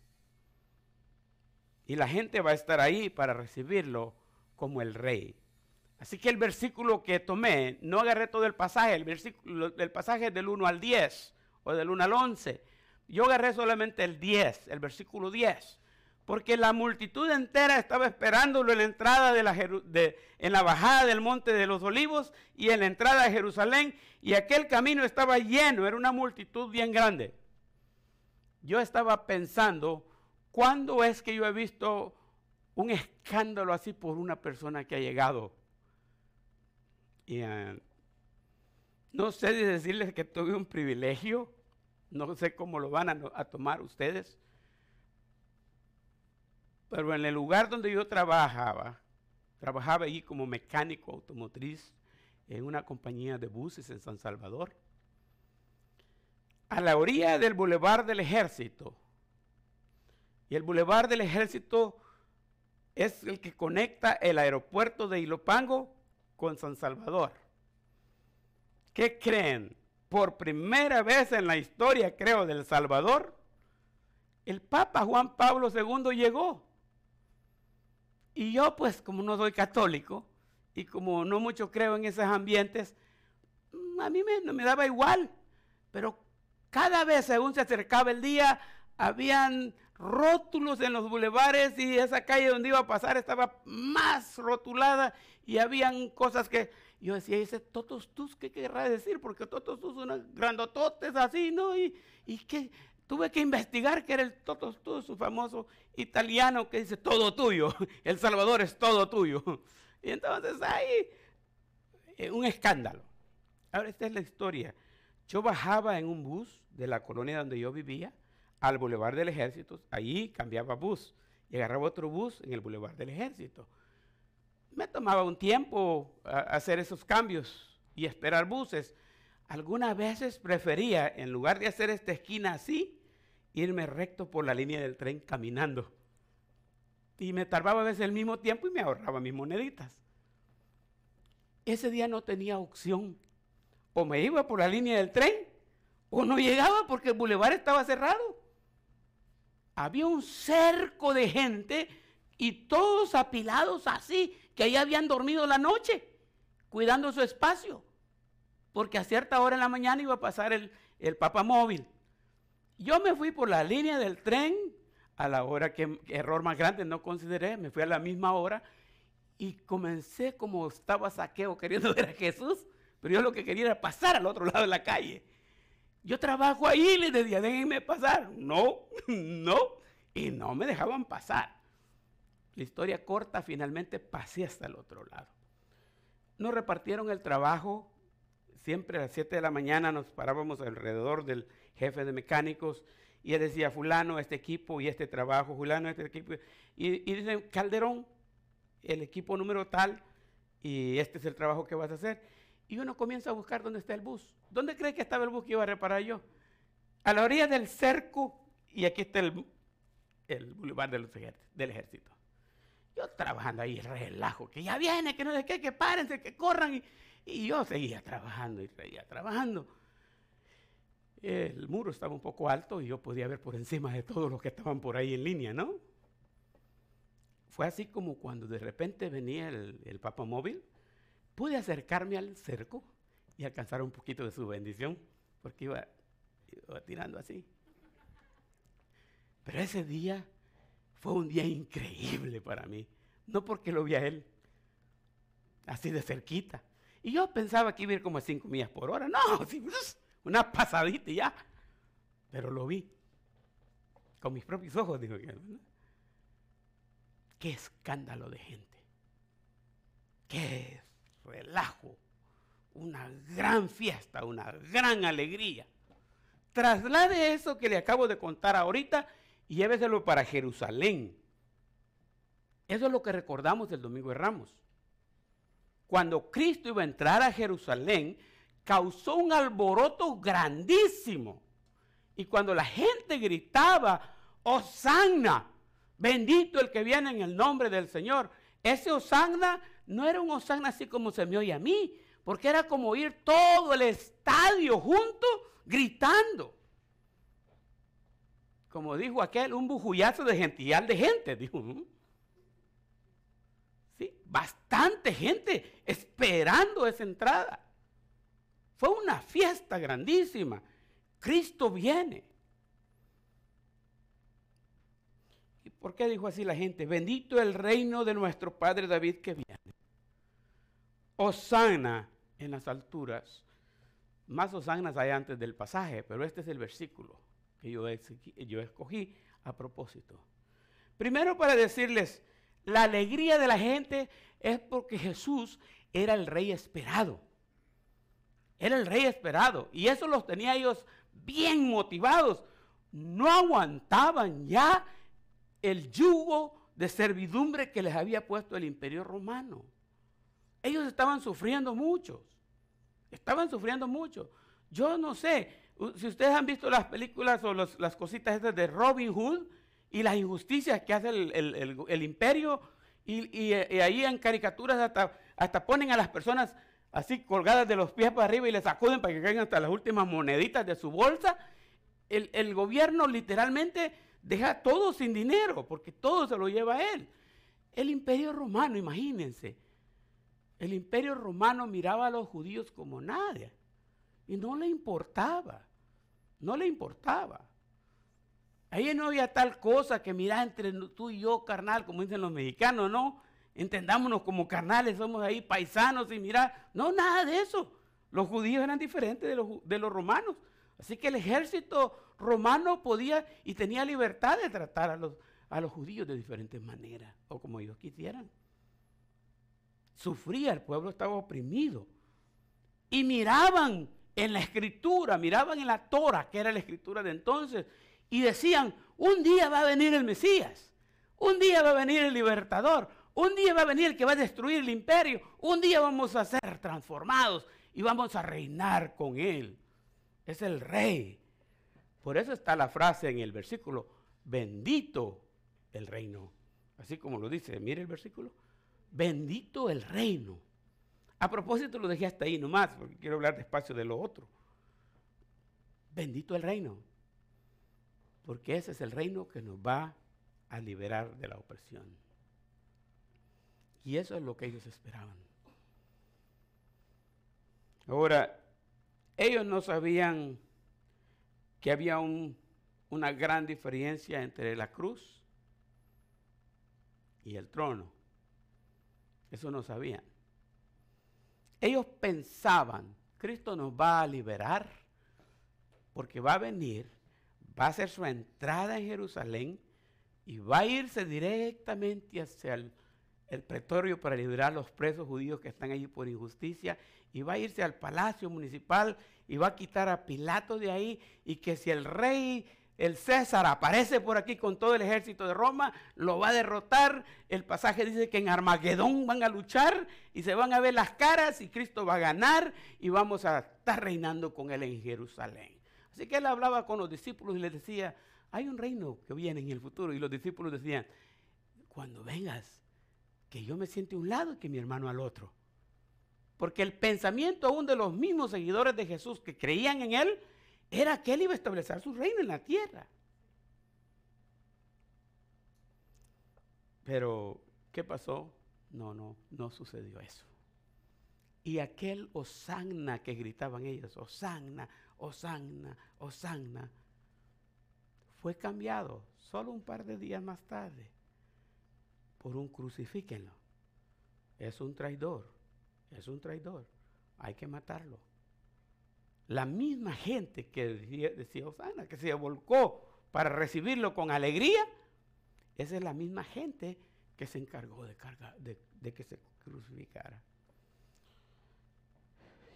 Y la gente va a estar ahí para recibirlo como el rey. Así que el versículo que tomé, no agarré todo el pasaje, el versículo del pasaje del 1 al 10 o del 1 al 11. Yo agarré solamente el 10, el versículo 10, porque la multitud entera estaba esperándolo en la entrada en la bajada del monte de los olivos y en la entrada de Jerusalén y aquel camino estaba lleno, era una multitud bien grande. Yo estaba pensando ¿Cuándo es que yo he visto un escándalo así por una persona que ha llegado? Eh, no sé decirles que tuve un privilegio, no sé cómo lo van a, a tomar ustedes, pero en el lugar donde yo trabajaba, trabajaba allí como mecánico automotriz en una compañía de buses en San Salvador. A la orilla del Boulevard del Ejército, y el Boulevard del Ejército es el que conecta el aeropuerto de Ilopango con San Salvador. ¿Qué creen? Por primera vez en la historia, creo, del Salvador, el Papa Juan Pablo II llegó. Y yo, pues, como no soy católico y como no mucho creo en esos ambientes, a mí me, me daba igual. Pero cada vez, según se acercaba el día, habían rótulos en los bulevares y esa calle donde iba a pasar estaba más rotulada y habían cosas que yo decía, ese Totos Tus, ¿qué querrá decir? Porque Totos Tus son grandototes así, ¿no? Y, y que tuve que investigar que era el Totos Tus, su famoso italiano que dice todo tuyo, <laughs> El Salvador es todo tuyo. Y entonces ahí, eh, un escándalo. Ahora, esta es la historia. Yo bajaba en un bus de la colonia donde yo vivía al Boulevard del Ejército, ahí cambiaba bus y agarraba otro bus en el Boulevard del Ejército. Me tomaba un tiempo hacer esos cambios y esperar buses. Algunas veces prefería, en lugar de hacer esta esquina así, irme recto por la línea del tren caminando. Y me tardaba a veces el mismo tiempo y me ahorraba mis moneditas. Ese día no tenía opción. O me iba por la línea del tren o no llegaba porque el bulevar estaba cerrado había un cerco de gente y todos apilados así, que ahí habían dormido la noche, cuidando su espacio, porque a cierta hora en la mañana iba a pasar el, el móvil. Yo me fui por la línea del tren a la hora que, error más grande no consideré, me fui a la misma hora y comencé como estaba saqueo queriendo <laughs> ver a Jesús, pero yo lo que quería era pasar al otro lado de la calle. Yo trabajo ahí, les decía, déjenme pasar. No, <laughs> no. Y no me dejaban pasar. La historia corta, finalmente pasé hasta el otro lado. Nos repartieron el trabajo. Siempre a las 7 de la mañana nos parábamos alrededor del jefe de mecánicos y él decía, fulano, este equipo y este trabajo, fulano, este equipo. Y, y dicen, Calderón, el equipo número tal, y este es el trabajo que vas a hacer. Y uno comienza a buscar dónde está el bus. ¿Dónde cree que estaba el bus que iba a reparar yo? A la orilla del cerco, y aquí está el, el boulevard del ejército. Yo trabajando ahí, relajo, que ya viene, que no sé qué, que párense, que corran. Y, y yo seguía trabajando y seguía trabajando. El muro estaba un poco alto y yo podía ver por encima de todos los que estaban por ahí en línea, ¿no? Fue así como cuando de repente venía el, el papamóvil, pude acercarme al cerco y alcanzar un poquito de su bendición, porque iba, tirando así. Pero ese día fue un día increíble para mí, no porque lo vi a él, así de cerquita. Y yo pensaba que iba a ir como a 5 millas por hora, no, <laughs> <laughs> una pasadita y ya. Pero lo vi con mis propios ojos, que. Qué escándalo de gente. Qué relajo. Una gran fiesta, una gran alegría. Traslade eso que le acabo de contar ahorita y lléveselo para Jerusalén. Eso es lo que recordamos del Domingo de Ramos. Cuando Cristo iba a entrar a Jerusalén, causó un alboroto grandísimo. Y cuando la gente gritaba, Hosanna, Bendito el que viene en el nombre del Señor. Ese Osanna no era un Osanna así como se me oye a mí, porque era como ir todo el estadio junto gritando. Como dijo aquel, un bujullazo de gentillal de gente, dijo. Sí, bastante gente esperando esa entrada. Fue una fiesta grandísima. Cristo viene. ¿Por qué dijo así la gente? Bendito el reino de nuestro Padre David que viene. Osana en las alturas. Más osanas hay antes del pasaje, pero este es el versículo que yo, yo escogí a propósito. Primero para decirles, la alegría de la gente es porque Jesús era el rey esperado. Era el rey esperado. Y eso los tenía ellos bien motivados. No aguantaban ya el yugo de servidumbre que les había puesto el imperio romano. Ellos estaban sufriendo mucho. Estaban sufriendo mucho. Yo no sé, si ustedes han visto las películas o las cositas estas de Robin Hood y las injusticias que hace el, imperio, y, ahí en caricaturas hasta, hasta ponen a las personas así colgadas de los pies para arriba y les sacuden para que caigan hasta las últimas moneditas de su bolsa. el gobierno literalmente deja todo sin dinero, porque todo se lo lleva a él. El imperio romano, imagínense, el imperio romano miraba a los judíos como nadie y no le importaba, no le importaba. Ahí no había tal cosa que mirar entre tú y yo, carnal, como dicen los mexicanos, no. Entendámonos como carnales, somos ahí paisanos y mirar. No, nada de eso. Los judíos eran diferentes de los, de los romanos. Así que el ejército romano podía y tenía libertad de tratar a los, a los judíos de diferentes maneras o como ellos quisieran. Sufría, el pueblo estaba oprimido. Y miraban en la escritura, miraban en la Torah, que era la escritura de entonces, y decían, un día va a venir el Mesías, un día va a venir el libertador, un día va a venir el que va a destruir el imperio, un día vamos a ser transformados y vamos a reinar con él es el rey. Por eso está la frase en el versículo, bendito el reino. Así como lo dice, mire el versículo, bendito el reino. A propósito lo dejé hasta ahí nomás, porque quiero hablar despacio de lo otro. Bendito el reino, porque ese es el reino que nos va a liberar de la opresión. Y eso es lo que ellos esperaban. Ahora, ellos no sabían que había una gran diferencia entre la cruz y el trono. Eso no sabían. Ellos pensaban, Cristo nos va a liberar porque va a venir, va a hacer su entrada en Jerusalén y va a irse directamente hacia el, el pretorio para liberar a los presos judíos que están allí por injusticia y va a irse al palacio municipal y va a quitar a Pilato de ahí y que si el rey, el César aparece por aquí con todo el ejército de Roma, lo va a derrotar. El pasaje dice que en Armagedón van a luchar y se van a ver las caras y Cristo va a ganar y vamos a estar reinando con él en Jerusalén. Así que él hablaba con los discípulos y les decía, hay un reino que viene en el futuro y los discípulos decían, cuando vengas, que yo me siente a un lado y que mi hermano al otro. Porque el pensamiento aún de los mismos seguidores de Jesús que creían en Él era que Él iba a establecer su reino en la tierra. Pero, ¿qué pasó? No, no, no sucedió eso. Y aquel Osanna que gritaban ellos, Osanna, Osanna, Osanna, fue cambiado solo un par de días más tarde por un crucifíquenlo. Es un traidor es un traidor, hay que matarlo. La misma gente que decía, Osana, que se volcó para recibirlo con alegría, esa es la misma gente que se encargó de, que se crucificara.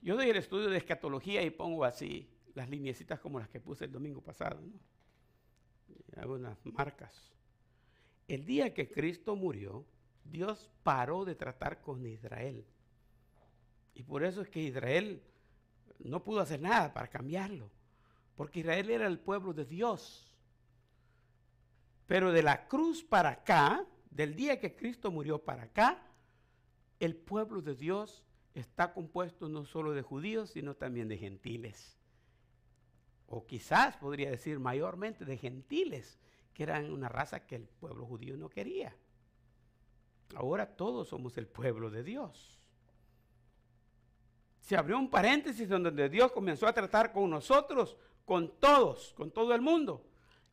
Yo doy el estudio de escatología y pongo así las lineecitas como las que puse el domingo pasado. Unas marcas. El día que Cristo murió, Dios paró de tratar con Israel. Y por eso es que Israel no pudo hacer nada para cambiarlo. Porque Israel era el pueblo de Dios. Pero de la cruz para acá, del día que Cristo murió para acá, el pueblo de Dios está compuesto no solo de judíos, sino también de gentiles. O quizás podría decir mayormente de gentiles, que eran una raza que el pueblo judío no quería. Ahora todos somos el pueblo de Dios se abrió un paréntesis donde Dios comenzó a tratar con nosotros, con todos, con todo el mundo.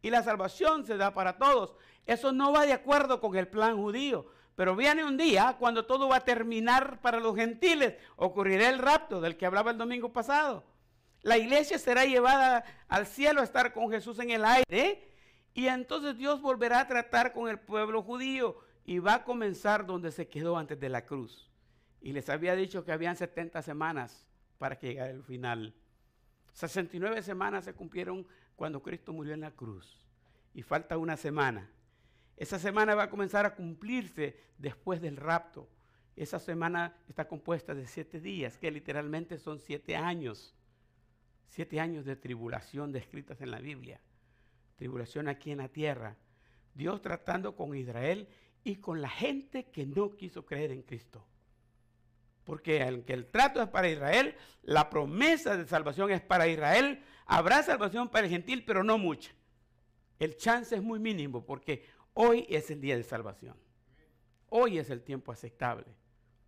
Y la salvación se da para todos. Eso no va de acuerdo con el plan judío. Pero viene un día cuando todo va a terminar para los gentiles. Ocurrirá el rapto del que hablaba el domingo pasado. La iglesia será llevada al cielo a estar con Jesús en el aire. Y entonces Dios volverá a tratar con el pueblo judío y va a comenzar donde se quedó antes de la cruz. Y les había dicho que habían 70 semanas para que llegara el final. 69 semanas se cumplieron cuando Cristo murió en la cruz. Y falta una semana. Esa semana va a comenzar a cumplirse después del rapto. Esa semana está compuesta de siete días, que literalmente son siete años. Siete años de tribulación descritas en la Biblia. Tribulación aquí en la tierra. Dios tratando con Israel y con la gente que no quiso creer en Cristo. Porque aunque el trato es para Israel, la promesa de salvación es para Israel. Habrá salvación para el gentil, pero no mucha. El chance es muy mínimo porque hoy es el día de salvación. Hoy es el tiempo aceptable.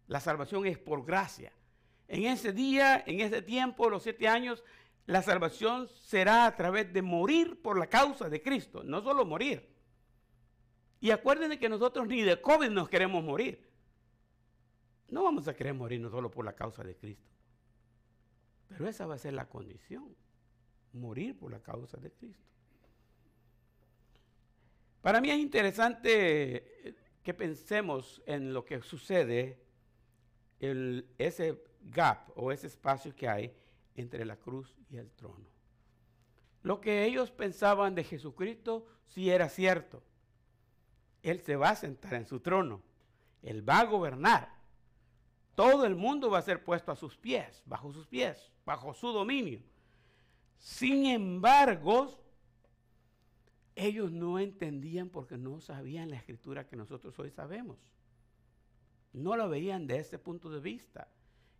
La salvación es por gracia. En ese día, en ese tiempo, los siete años, la salvación será a través de morir por la causa de Cristo, no solo morir. Y acuérdense que nosotros ni de COVID nos queremos morir. No vamos a querer morirnos solo por la causa de Cristo. Pero esa va a ser la condición. Morir por la causa de Cristo. Para mí es interesante eh, que pensemos en lo que sucede, en ese gap o ese espacio que hay entre la cruz y el trono. Lo que ellos pensaban de Jesucristo sí era cierto. Él se va a sentar en su trono. Él va a gobernar. Todo el mundo va a ser puesto a sus pies, bajo sus pies, bajo su dominio. Sin embargo, ellos no entendían porque no sabían la escritura que nosotros hoy sabemos. No lo veían de ese punto de vista.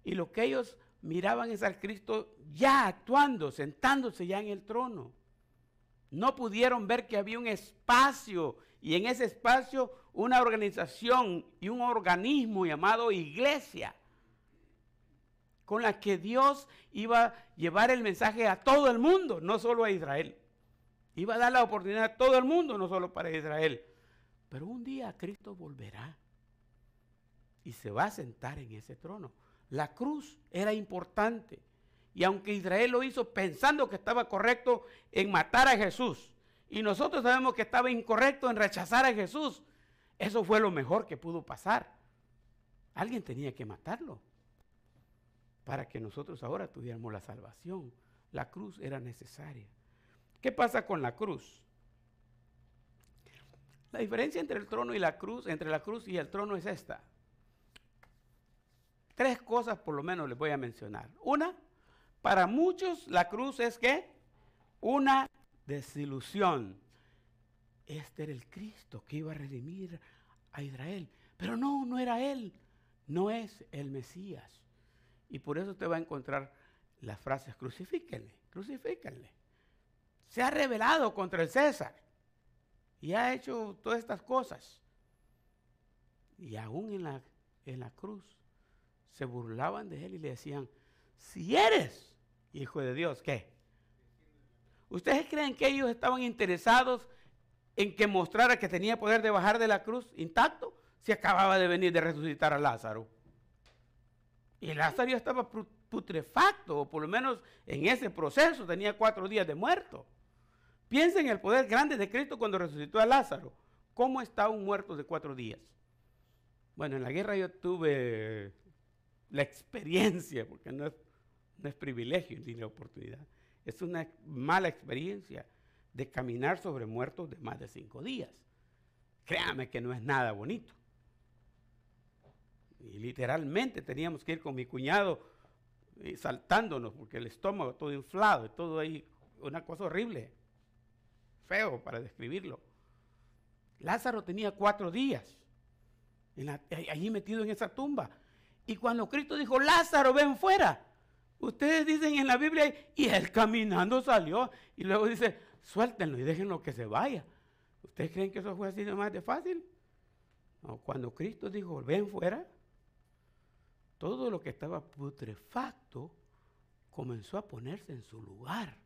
Y lo que ellos miraban es al Cristo ya actuando, sentándose ya en el trono. No pudieron ver que había un espacio y en ese espacio una organización y un organismo llamado iglesia, con la que Dios iba a llevar el mensaje a todo el mundo, no solo a Israel. Iba a dar la oportunidad a todo el mundo, no solo para Israel. Pero un día Cristo volverá y se va a sentar en ese trono. La cruz era importante. Y aunque Israel lo hizo pensando que estaba correcto en matar a Jesús, y nosotros sabemos que estaba incorrecto en rechazar a Jesús, eso fue lo mejor que pudo pasar. Alguien tenía que matarlo para que nosotros ahora tuviéramos la salvación. La cruz era necesaria. ¿Qué pasa con la cruz? La diferencia entre el trono y la cruz, entre la cruz y el trono es esta. Tres cosas por lo menos les voy a mencionar. Una, para muchos la cruz es que una desilusión. Este era el Cristo que iba a redimir a Israel. Pero no, no era Él. No es el Mesías. Y por eso te va a encontrar las frases, crucifíquenle, crucifíquenle. Se ha rebelado contra el César y ha hecho todas estas cosas. Y aún en la, en la cruz se burlaban de él y le decían, si eres hijo de Dios, ¿qué? ¿Ustedes creen que ellos estaban interesados en que mostrara que tenía poder de bajar de la cruz intacto? Si acababa de venir de resucitar a Lázaro. Y Lázaro ya estaba putrefacto, o por lo menos en ese proceso tenía cuatro días de muerto. Piensa en el poder grande de Cristo cuando resucitó a Lázaro. ¿Cómo está un muerto de cuatro días? Bueno, en la guerra yo tuve la experiencia, porque no es, no es privilegio ni la oportunidad. Es una mala experiencia de caminar sobre muertos de más de cinco días. Créame que no es nada bonito. Y literalmente teníamos que ir con mi cuñado eh, saltándonos porque el estómago todo inflado, todo ahí, una cosa horrible, feo para describirlo. Lázaro tenía cuatro días allí metido en esa tumba. Y cuando Cristo dijo, Lázaro, ven fuera, ustedes dicen en la Biblia, y él caminando salió, y luego dice, suéltenlo y déjenlo que se vaya. ¿Ustedes creen que eso fue así de más de fácil? Cuando Cristo dijo, ven fuera, todo lo que estaba putrefacto comenzó a ponerse en su lugar.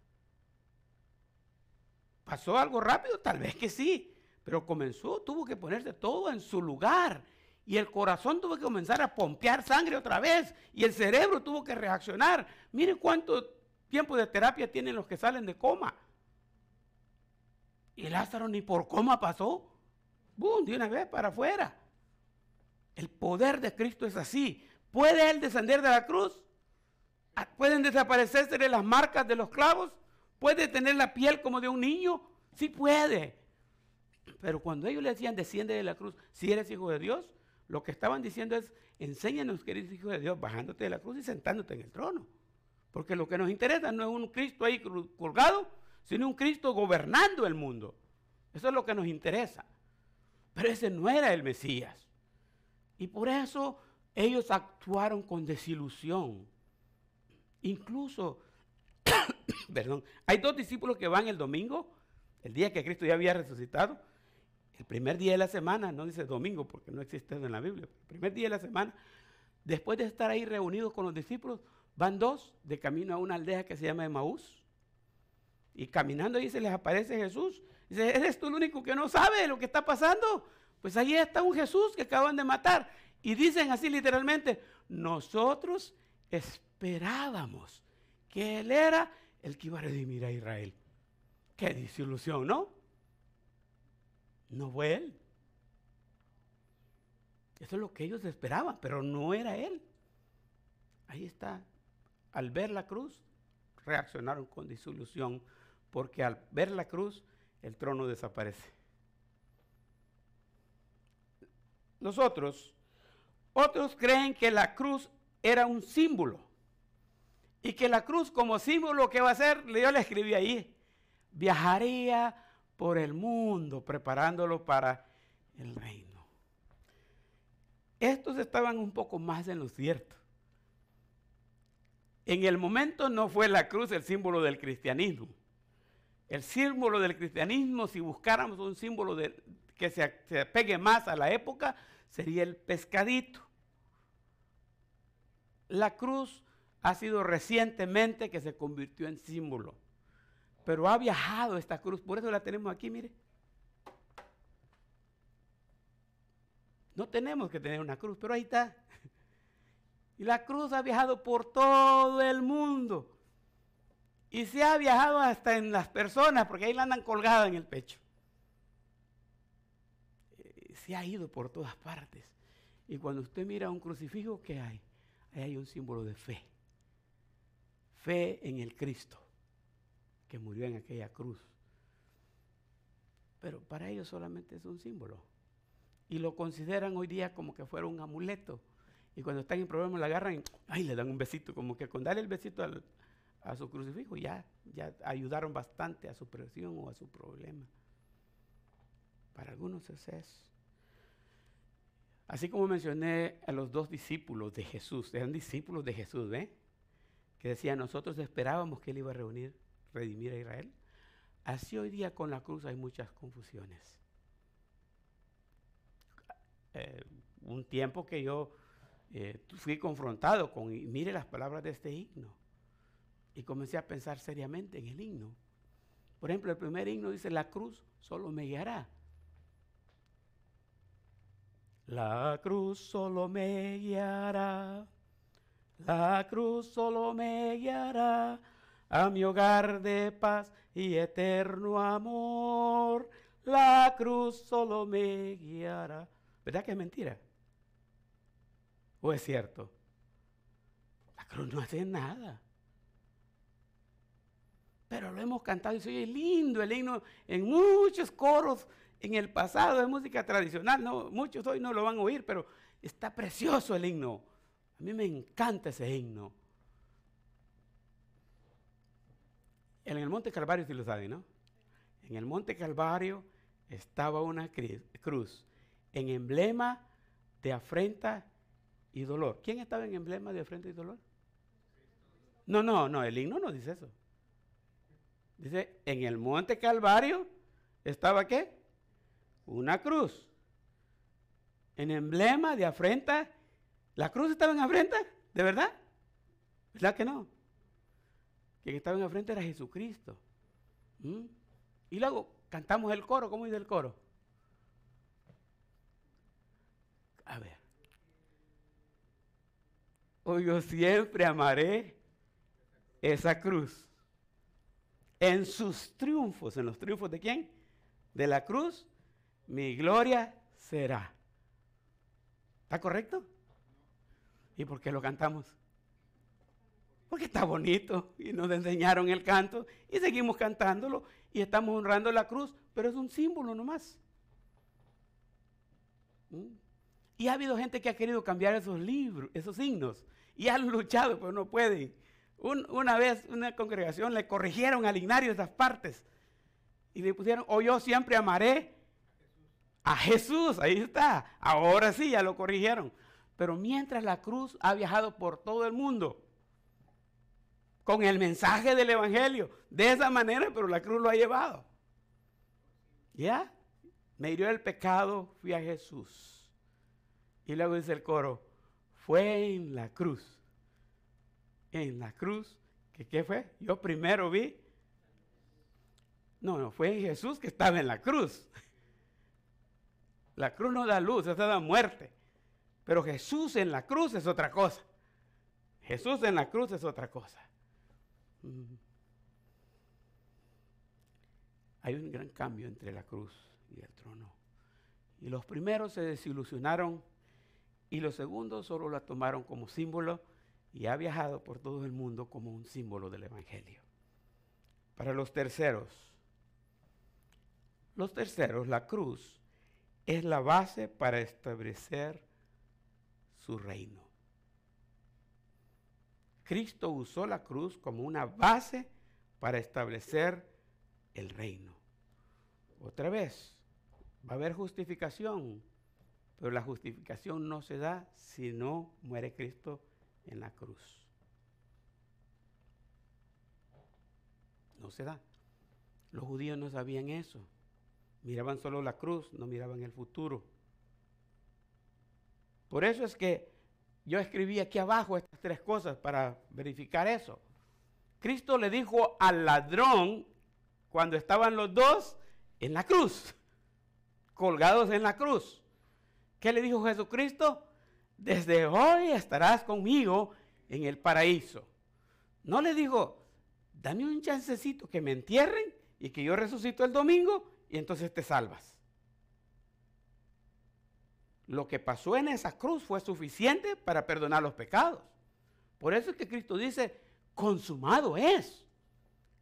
¿Pasó algo rápido? Tal vez que sí, pero comenzó, tuvo que ponerse todo en su lugar. Y el corazón tuvo que comenzar a pompear sangre otra vez. Y el cerebro tuvo que reaccionar. Miren cuánto tiempo de terapia tienen los que salen de coma. Y Lázaro ni por coma pasó. ¡Bum! De una vez para afuera. El poder de Cristo es así. ¿Puede Él descender de la cruz? Ah, ¿Pueden desaparecerse las marcas de los clavos? ¿Puede tener la piel como de un niño? Sí puede. Pero cuando ellos le decían, desciende de la cruz, si eres hijo de Dios, lo que estaban diciendo es, enséñanos que eres hijo de Dios, bajándote de la cruz y sentándote en el trono. Porque lo que nos interesa no es un Cristo ahí colgado, sino un Cristo gobernando el mundo. Eso es lo que nos interesa. Pero ese no era el Mesías. Y por eso ellos actuaron con desilusión. Incluso, <coughs> perdón, hay dos discípulos que van el domingo, el día que Cristo ya había resucitado, el primer día de la semana, no dice domingo porque no existe en la Biblia, el primer día de la semana, después de estar ahí reunidos con los discípulos, van dos de camino a una aldea que se llama Emaús. Y caminando ahí se les aparece Jesús. Dice, ¿eres tú el único que no sabe lo que está pasando? Pues ahí está un Jesús que acaban de matar. Y dicen así literalmente, nosotros esperábamos que Él era el que iba a redimir a Israel. Qué disilusión, ¿no? No fue Él. Eso es lo que ellos esperaban, pero no era Él. Ahí está. Al ver la cruz, reaccionaron con disolución, porque al ver la cruz, el trono desaparece. Nosotros otros creen que la cruz era un símbolo. Y que la cruz como símbolo que va a ser, yo le escribí ahí, viajaría por el mundo preparándolo para el reino. Estos estaban un poco más en lo cierto. En el momento no fue la cruz el símbolo del cristianismo. El símbolo del cristianismo, si buscáramos un símbolo que se, se pegue más a la época, sería el pescadito. La cruz ha sido recientemente que se convirtió en símbolo, pero ha viajado esta cruz, por eso la tenemos aquí, mire. No tenemos que tener una cruz, pero ahí está. <laughs> Y la cruz ha viajado por todo el mundo. Y se ha viajado hasta en las personas, porque ahí la andan colgada en el pecho. Eh, se ha ido por todas partes. Y cuando usted mira un crucifijo, ¿qué hay? Ahí hay un símbolo de fe. Fe en el Cristo que murió en aquella cruz. Pero para ellos solamente es un símbolo. Y lo consideran hoy día como que fuera un amuleto. Y cuando están en problemas la agarran y ay, le dan un besito, como que con darle el besito a su crucifijo ya, ya ayudaron bastante a su presión o a su problema. Para algunos es eso. Así como mencioné a los dos discípulos de Jesús, eran discípulos de Jesús, ¿ve? Que decían, nosotros esperábamos que él iba a reunir, redimir a Israel. Así hoy día con la cruz hay muchas confusiones. Eh, un tiempo que yo eh, fui confrontado con, mire las palabras de este himno, y comencé a pensar seriamente en el himno. Por ejemplo, el primer himno dice, la cruz solo me guiará. La cruz solo me guiará, la cruz solo me guiará a mi hogar de paz y eterno amor. La cruz solo me guiará. ¿Verdad que es mentira? ¿O es cierto? La cruz no hace nada. Pero lo hemos cantado y soy lindo el himno en muchos coros en el pasado de música tradicional. No, muchos hoy no lo van a oír, pero está precioso el himno. A mí me encanta ese himno. En el Monte Calvario, si lo saben, ¿no? En el Monte Calvario estaba una cruz en emblema de afrenta y dolor. ¿Quién estaba en emblema de afrenta y dolor? No, no, no, el himno no dice eso. Dice, en el Monte Calvario estaba qué? una cruz. En emblema de afrenta. ¿La cruz estaba en afrenta? ¿De verdad? ¿Verdad que no? Quien estaba en afrenta era Jesucristo. ¿Mm? Y luego cantamos el coro. ¿Cómo dice el coro? A ver. Hoy yo siempre amaré esa cruz. En sus triunfos, en los triunfos de quién? De la cruz mi gloria será. ¿Está correcto? ¿Y por qué lo cantamos? Porque está bonito y nos enseñaron el canto y seguimos cantándolo y estamos honrando la cruz, pero es un símbolo nomás. ¿Mm? Y ha habido gente que ha querido cambiar esos libros, esos signos, y han luchado, pero no pueden. Una vez una congregación le corrigieron al Ignario esas partes y le pusieron, o yo siempre amaré a Jesús, ahí está. Ahora sí, ya lo corrigieron. Pero mientras la cruz ha viajado por todo el mundo con el mensaje del Evangelio, de esa manera, pero la cruz lo ha llevado. ¿Ya? Me hirió el pecado, fui a Jesús. Y luego dice el coro, fue en la cruz. En la cruz, ¿qué, ¿qué fue? Yo primero vi. No, no, fue Jesús que estaba en la cruz. La cruz no da luz, esa da muerte. Pero Jesús en la cruz es otra cosa. Jesús en la cruz es otra cosa. Mm. Hay un gran cambio entre la cruz y el trono. Y los primeros se desilusionaron y los segundos solo la tomaron como símbolo y ha viajado por todo el mundo como un símbolo del Evangelio. Para los terceros, los terceros, la cruz es la base para establecer su reino. Cristo usó la cruz como una base para establecer el reino. Otra vez, va a haber justificación, pero la justificación no se da si no muere Cristo en la cruz. No se da. Los judíos no sabían eso. Miraban solo la cruz, no miraban el futuro. Por eso es que yo escribí aquí abajo estas tres cosas para verificar eso. Cristo le dijo al ladrón cuando estaban los dos en la cruz, colgados en la cruz. ¿Qué le dijo Jesucristo? Desde hoy estarás conmigo en el paraíso. No le dijo, dame un chancecito que me entierren y que yo resucito el domingo y entonces te salvas. Lo que pasó en esa cruz fue suficiente para perdonar los pecados. Por eso es que Cristo dice, consumado es.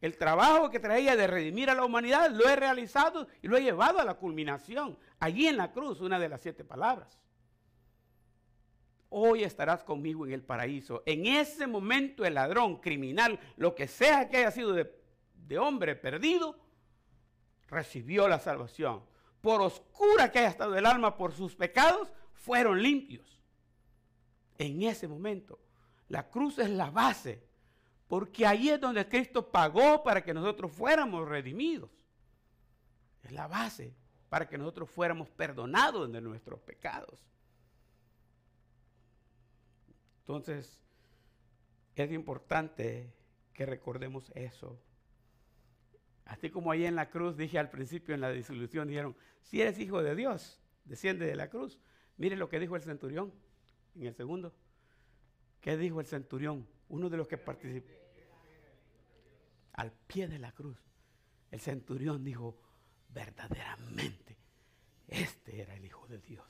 El trabajo que traía de redimir a la humanidad lo he realizado y lo he llevado a la culminación. Allí en la cruz, una de las siete palabras. Hoy estarás conmigo en el paraíso. En ese momento el ladrón, criminal, lo que sea que haya sido de, hombre perdido, recibió la salvación. Por oscura que haya estado el alma por sus pecados, fueron limpios. En ese momento, la cruz es la base, porque ahí es donde Cristo pagó para que nosotros fuéramos redimidos. Es la base para que nosotros fuéramos perdonados de nuestros pecados. Entonces, es importante que recordemos eso. Así como ahí en la cruz dije al principio en la disolución, dijeron, si eres hijo de Dios, desciende de la cruz. Mire lo que dijo el centurión en el segundo. ¿Qué dijo el centurión? Uno de los que participó. Al pie de la cruz. El centurión dijo, verdaderamente, este era el Hijo de Dios.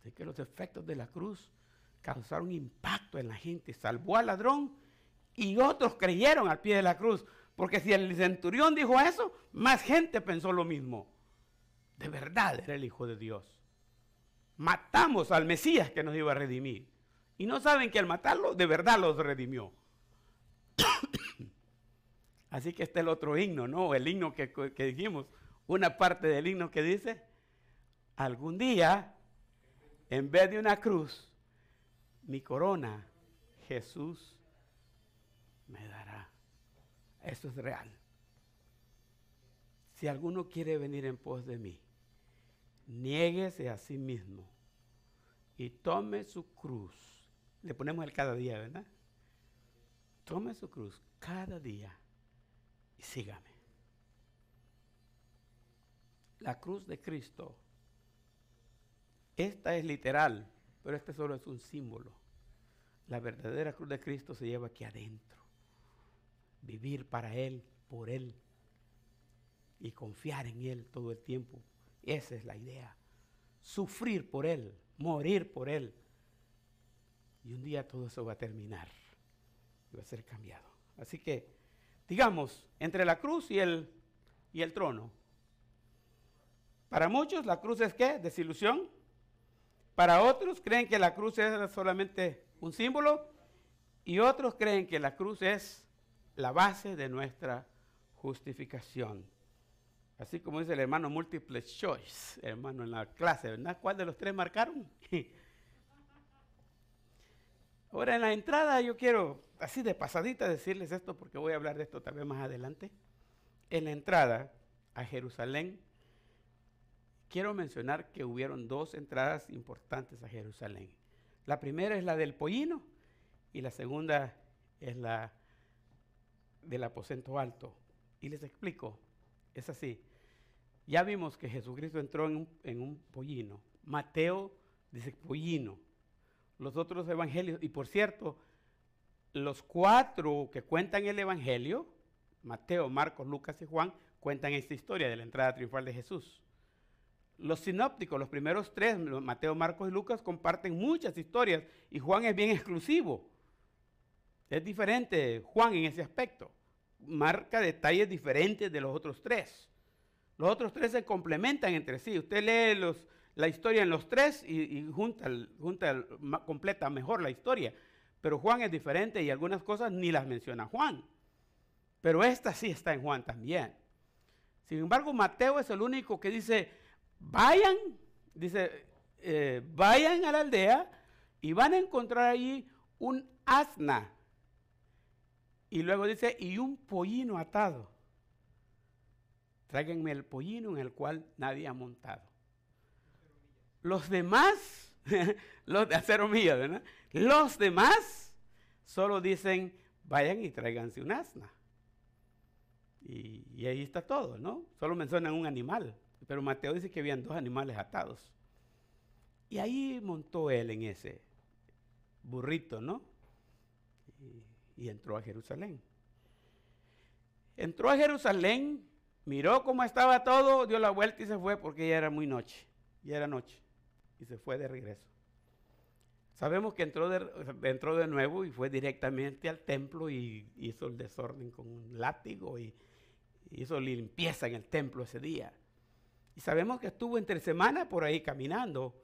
Así que los efectos de la cruz causaron impacto en la gente. Salvó al ladrón y otros creyeron al pie de la cruz. Porque si el centurión dijo eso, más gente pensó lo mismo. De verdad era el Hijo de Dios. Matamos al Mesías que nos iba a redimir. Y no saben que al matarlo, de verdad los redimió. <coughs> Así que este es el otro himno, ¿no? El himno que, que dijimos. Una parte del himno que dice, algún día, en vez de una cruz, mi corona Jesús me dará. Eso es real. Si alguno quiere venir en pos de mí, niéguese a sí mismo y tome su cruz. Le ponemos el cada día, ¿verdad? Tome su cruz cada día y sígame. La cruz de Cristo. Esta es literal, pero este solo es un símbolo. La verdadera cruz de Cristo se lleva aquí adentro. Vivir para Él, por Él. Y confiar en Él todo el tiempo. Esa es la idea. Sufrir por Él, morir por Él. Y un día todo eso va a terminar. Y va a ser cambiado. Así que, digamos, entre la cruz y el, y el trono. Para muchos la cruz es qué? Desilusión. Para otros creen que la cruz es solamente un símbolo y otros creen que la cruz es la base de nuestra justificación. Así como dice el hermano Multiple Choice, hermano en la clase, ¿verdad? ¿Cuál de los tres marcaron? <laughs> Ahora en la entrada yo quiero, así de pasadita, decirles esto porque voy a hablar de esto tal vez más adelante. En la entrada a Jerusalén quiero mencionar que hubieron dos entradas importantes a Jerusalén. La primera es la del pollino y la segunda es la del aposento alto. Y les explico, es así. Ya vimos que Jesucristo entró en un, en un pollino. Mateo dice pollino. Los otros evangelios, y por cierto, los cuatro que cuentan el evangelio, Mateo, Marcos, Lucas y Juan, cuentan esta historia de la entrada triunfal de Jesús. Los sinópticos, los primeros tres, Mateo, Marcos y Lucas, comparten muchas historias y Juan es bien exclusivo. Es diferente Juan en ese aspecto. Marca detalles diferentes de los otros tres. Los otros tres se complementan entre sí. Usted lee la historia en los tres y, junta completa mejor la historia. Pero Juan es diferente y algunas cosas ni las menciona Juan. Pero esta sí está en Juan también. Sin embargo, Mateo es el único que dice, vayan, dice, eh, vayan a la aldea y van a encontrar allí un asna. Y luego dice, y un pollino atado. Tráiganme el pollino en el cual nadie ha montado. Los demás, <laughs> los de acero mío, ¿verdad? Los demás solo dicen, vayan y tráiganse un asna. Y, y ahí está todo, ¿no? Solo mencionan un animal. Pero Mateo dice que habían dos animales atados. Y ahí montó él en ese burrito, ¿no? Y, entró a Jerusalén. Entró a Jerusalén, miró cómo estaba todo, dio la vuelta y se fue porque ya era muy noche. Ya era noche. Y se fue de regreso. Sabemos que entró de, entró de nuevo y fue directamente al templo y hizo el desorden con un látigo y hizo limpieza en el templo ese día. Y sabemos que estuvo entre semana por ahí caminando.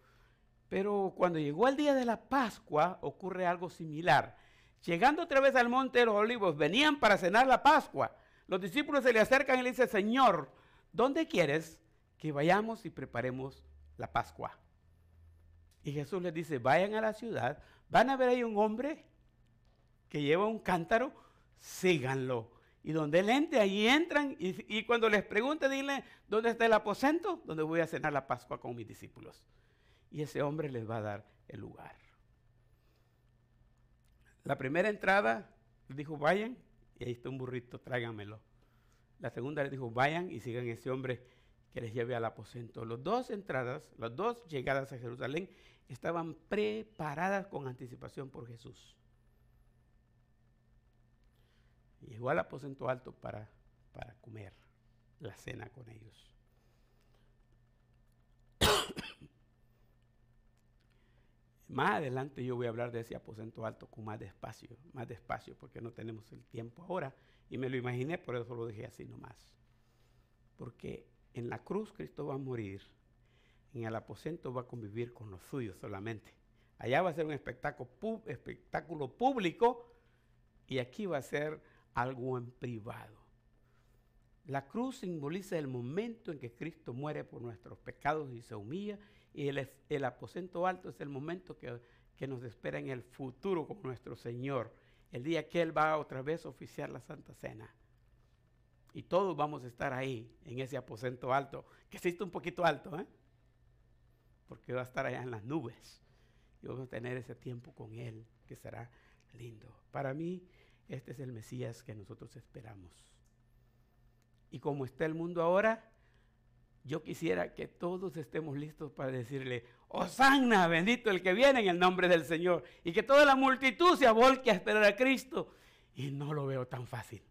Pero cuando llegó el día de la Pascua ocurre algo similar. Llegando otra vez al monte de los olivos, venían para cenar la Pascua. Los discípulos se le acercan y le dicen, Señor, ¿dónde quieres que vayamos y preparemos la Pascua? Y Jesús les dice, vayan a la ciudad, van a ver ahí un hombre que lleva un cántaro, síganlo. Y donde él entre, ahí entran y, cuando les pregunte, dile, ¿dónde está el aposento? Donde voy a cenar la Pascua con mis discípulos. Y ese hombre les va a dar el lugar. La primera entrada, dijo, vayan, y ahí está un burrito, tráiganmelo. La segunda le dijo, vayan y sigan ese hombre que les lleve al aposento. Las dos entradas, las dos llegadas a Jerusalén estaban preparadas con anticipación por Jesús. Llegó al aposento alto para, para comer la cena con ellos. <coughs> Más adelante yo voy a hablar de ese aposento alto con más despacio, más despacio, porque no tenemos el tiempo ahora. Y me lo imaginé, por eso lo dejé así nomás. Porque en la cruz Cristo va a morir, en el aposento va a convivir con los suyos solamente. Allá va a ser un espectáculo, espectáculo público y aquí va a ser algo en privado. La cruz simboliza el momento en que Cristo muere por nuestros pecados y se humilla, y el, aposento alto es el momento que, que, nos espera en el futuro con nuestro Señor, el día que Él va otra vez a oficiar la Santa Cena. Y todos vamos a estar ahí, en ese aposento alto, que existe un poquito alto, ¿eh? porque va a estar allá en las nubes. Y vamos a tener ese tiempo con Él, que será lindo. Para mí, este es el Mesías que nosotros esperamos. Y como está el mundo ahora, yo quisiera que todos estemos listos para decirle, Hosanna, bendito el que viene en el nombre del Señor. Y que toda la multitud se volque a esperar a Cristo. Y no lo veo tan fácil.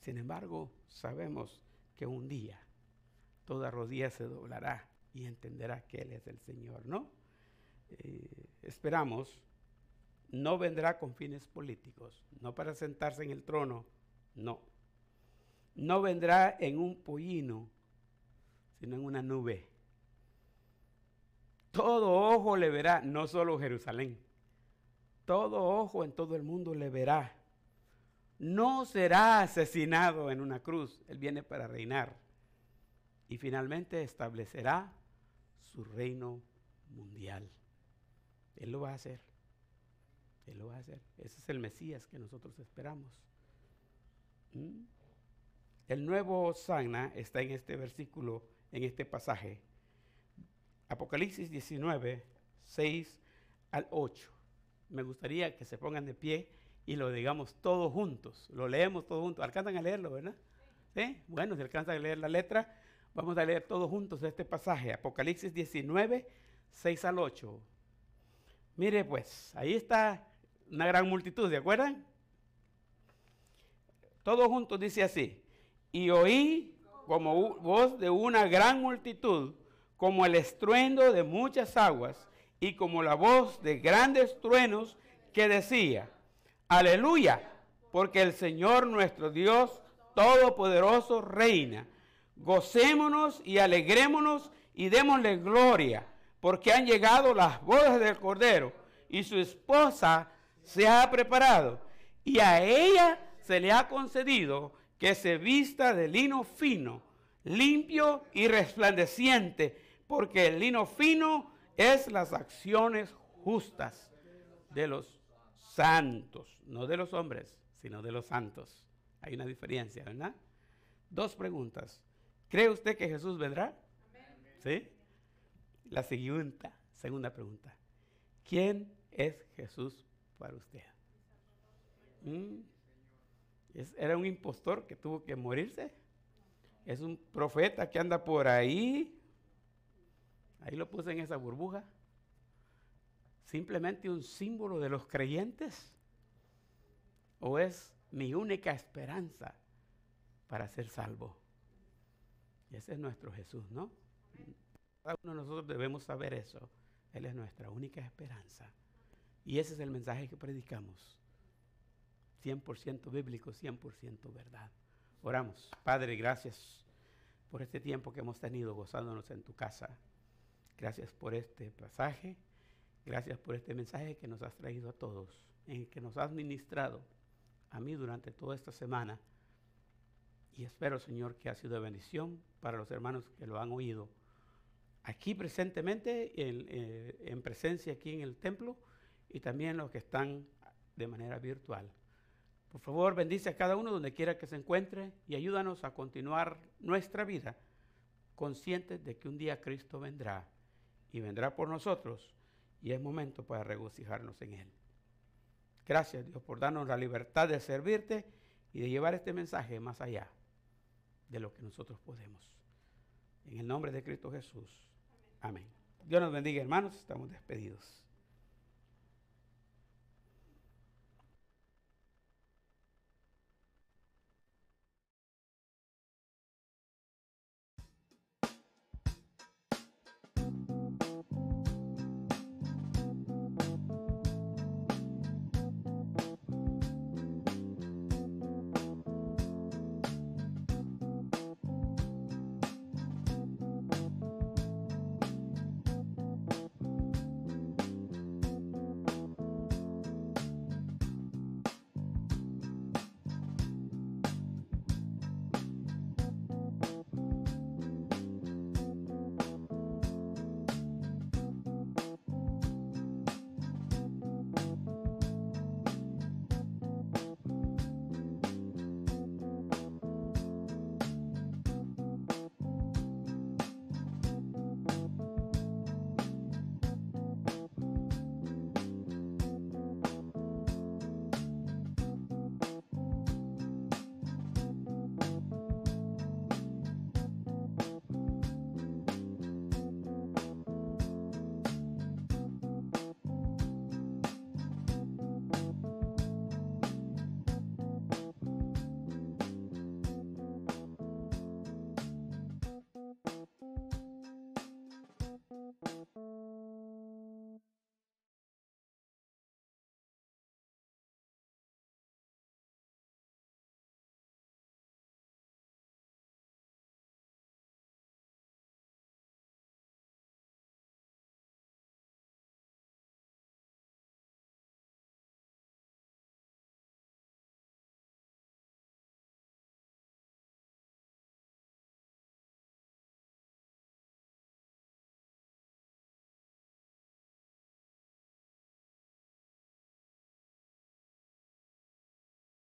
Sin embargo, sabemos que un día toda rodilla se doblará y entenderá que Él es el Señor, ¿no? Eh, esperamos no vendrá con fines políticos, no para sentarse en el trono, no. No vendrá en un pollino, sino en una nube. Todo ojo le verá, no solo Jerusalén. Todo ojo en todo el mundo le verá. No será asesinado en una cruz. Él viene para reinar. Y finalmente establecerá su reino mundial. Él lo va a hacer. Él lo va a hacer. Ese es el Mesías que nosotros esperamos. ¿Mm? El nuevo Sana está en este versículo, en este pasaje. Apocalipsis 19, 6 al 8. Me gustaría que se pongan de pie y lo digamos todos juntos. Lo leemos todos juntos. Alcanzan a leerlo, ¿verdad? ¿Sí? Bueno, si alcanzan a leer la letra, vamos a leer todos juntos este pasaje. Apocalipsis 19, 6 al 8. Mire pues, ahí está una gran multitud, ¿de acuerdan? Todos juntos dice así, y oí como voz de una gran multitud, como el estruendo de muchas aguas, y como la voz de grandes truenos que decía, aleluya, porque el Señor nuestro Dios Todopoderoso reina. Gocémonos y alegrémonos y démosle gloria, porque han llegado las bodas del Cordero y su esposa se ha preparado y a ella se le ha concedido que se vista de lino fino, limpio y resplandeciente, porque el lino fino es las acciones justas de los santos, no de los hombres, sino de los santos. Hay una diferencia, ¿verdad? Dos preguntas. ¿Cree usted que Jesús vendrá? ¿Sí? La segunda, segunda pregunta. ¿Quién es Jesús para usted. Mm. era un impostor que tuvo que morirse. Es un profeta que anda por ahí. Ahí lo puse en esa burbuja. Simplemente un símbolo de los creyentes. O es mi única esperanza para ser salvo. Y ese es nuestro Jesús, ¿no? Cada uno de nosotros debemos saber eso. Él es nuestra única esperanza. Y ese es el mensaje que predicamos. 100% bíblico, 100% verdad. Oramos. Padre, gracias por este tiempo que hemos tenido gozándonos en tu casa. Gracias por este pasaje. Gracias por este mensaje que nos has traído a todos, en el que nos has ministrado a mí durante toda esta semana. Y espero, Señor, que ha sido de bendición para los hermanos que lo han oído aquí presentemente, en, eh, en presencia aquí en el templo, y también los que están de manera virtual. Por favor, bendice a cada uno donde quiera que se encuentre y ayúdanos a continuar nuestra vida conscientes de que un día Cristo vendrá y vendrá por nosotros y es momento para regocijarnos en Él. Gracias Dios por darnos la libertad de servirte y de llevar este mensaje más allá de lo que nosotros podemos. En el nombre de Cristo Jesús. Amén. Dios nos bendiga hermanos, estamos despedidos.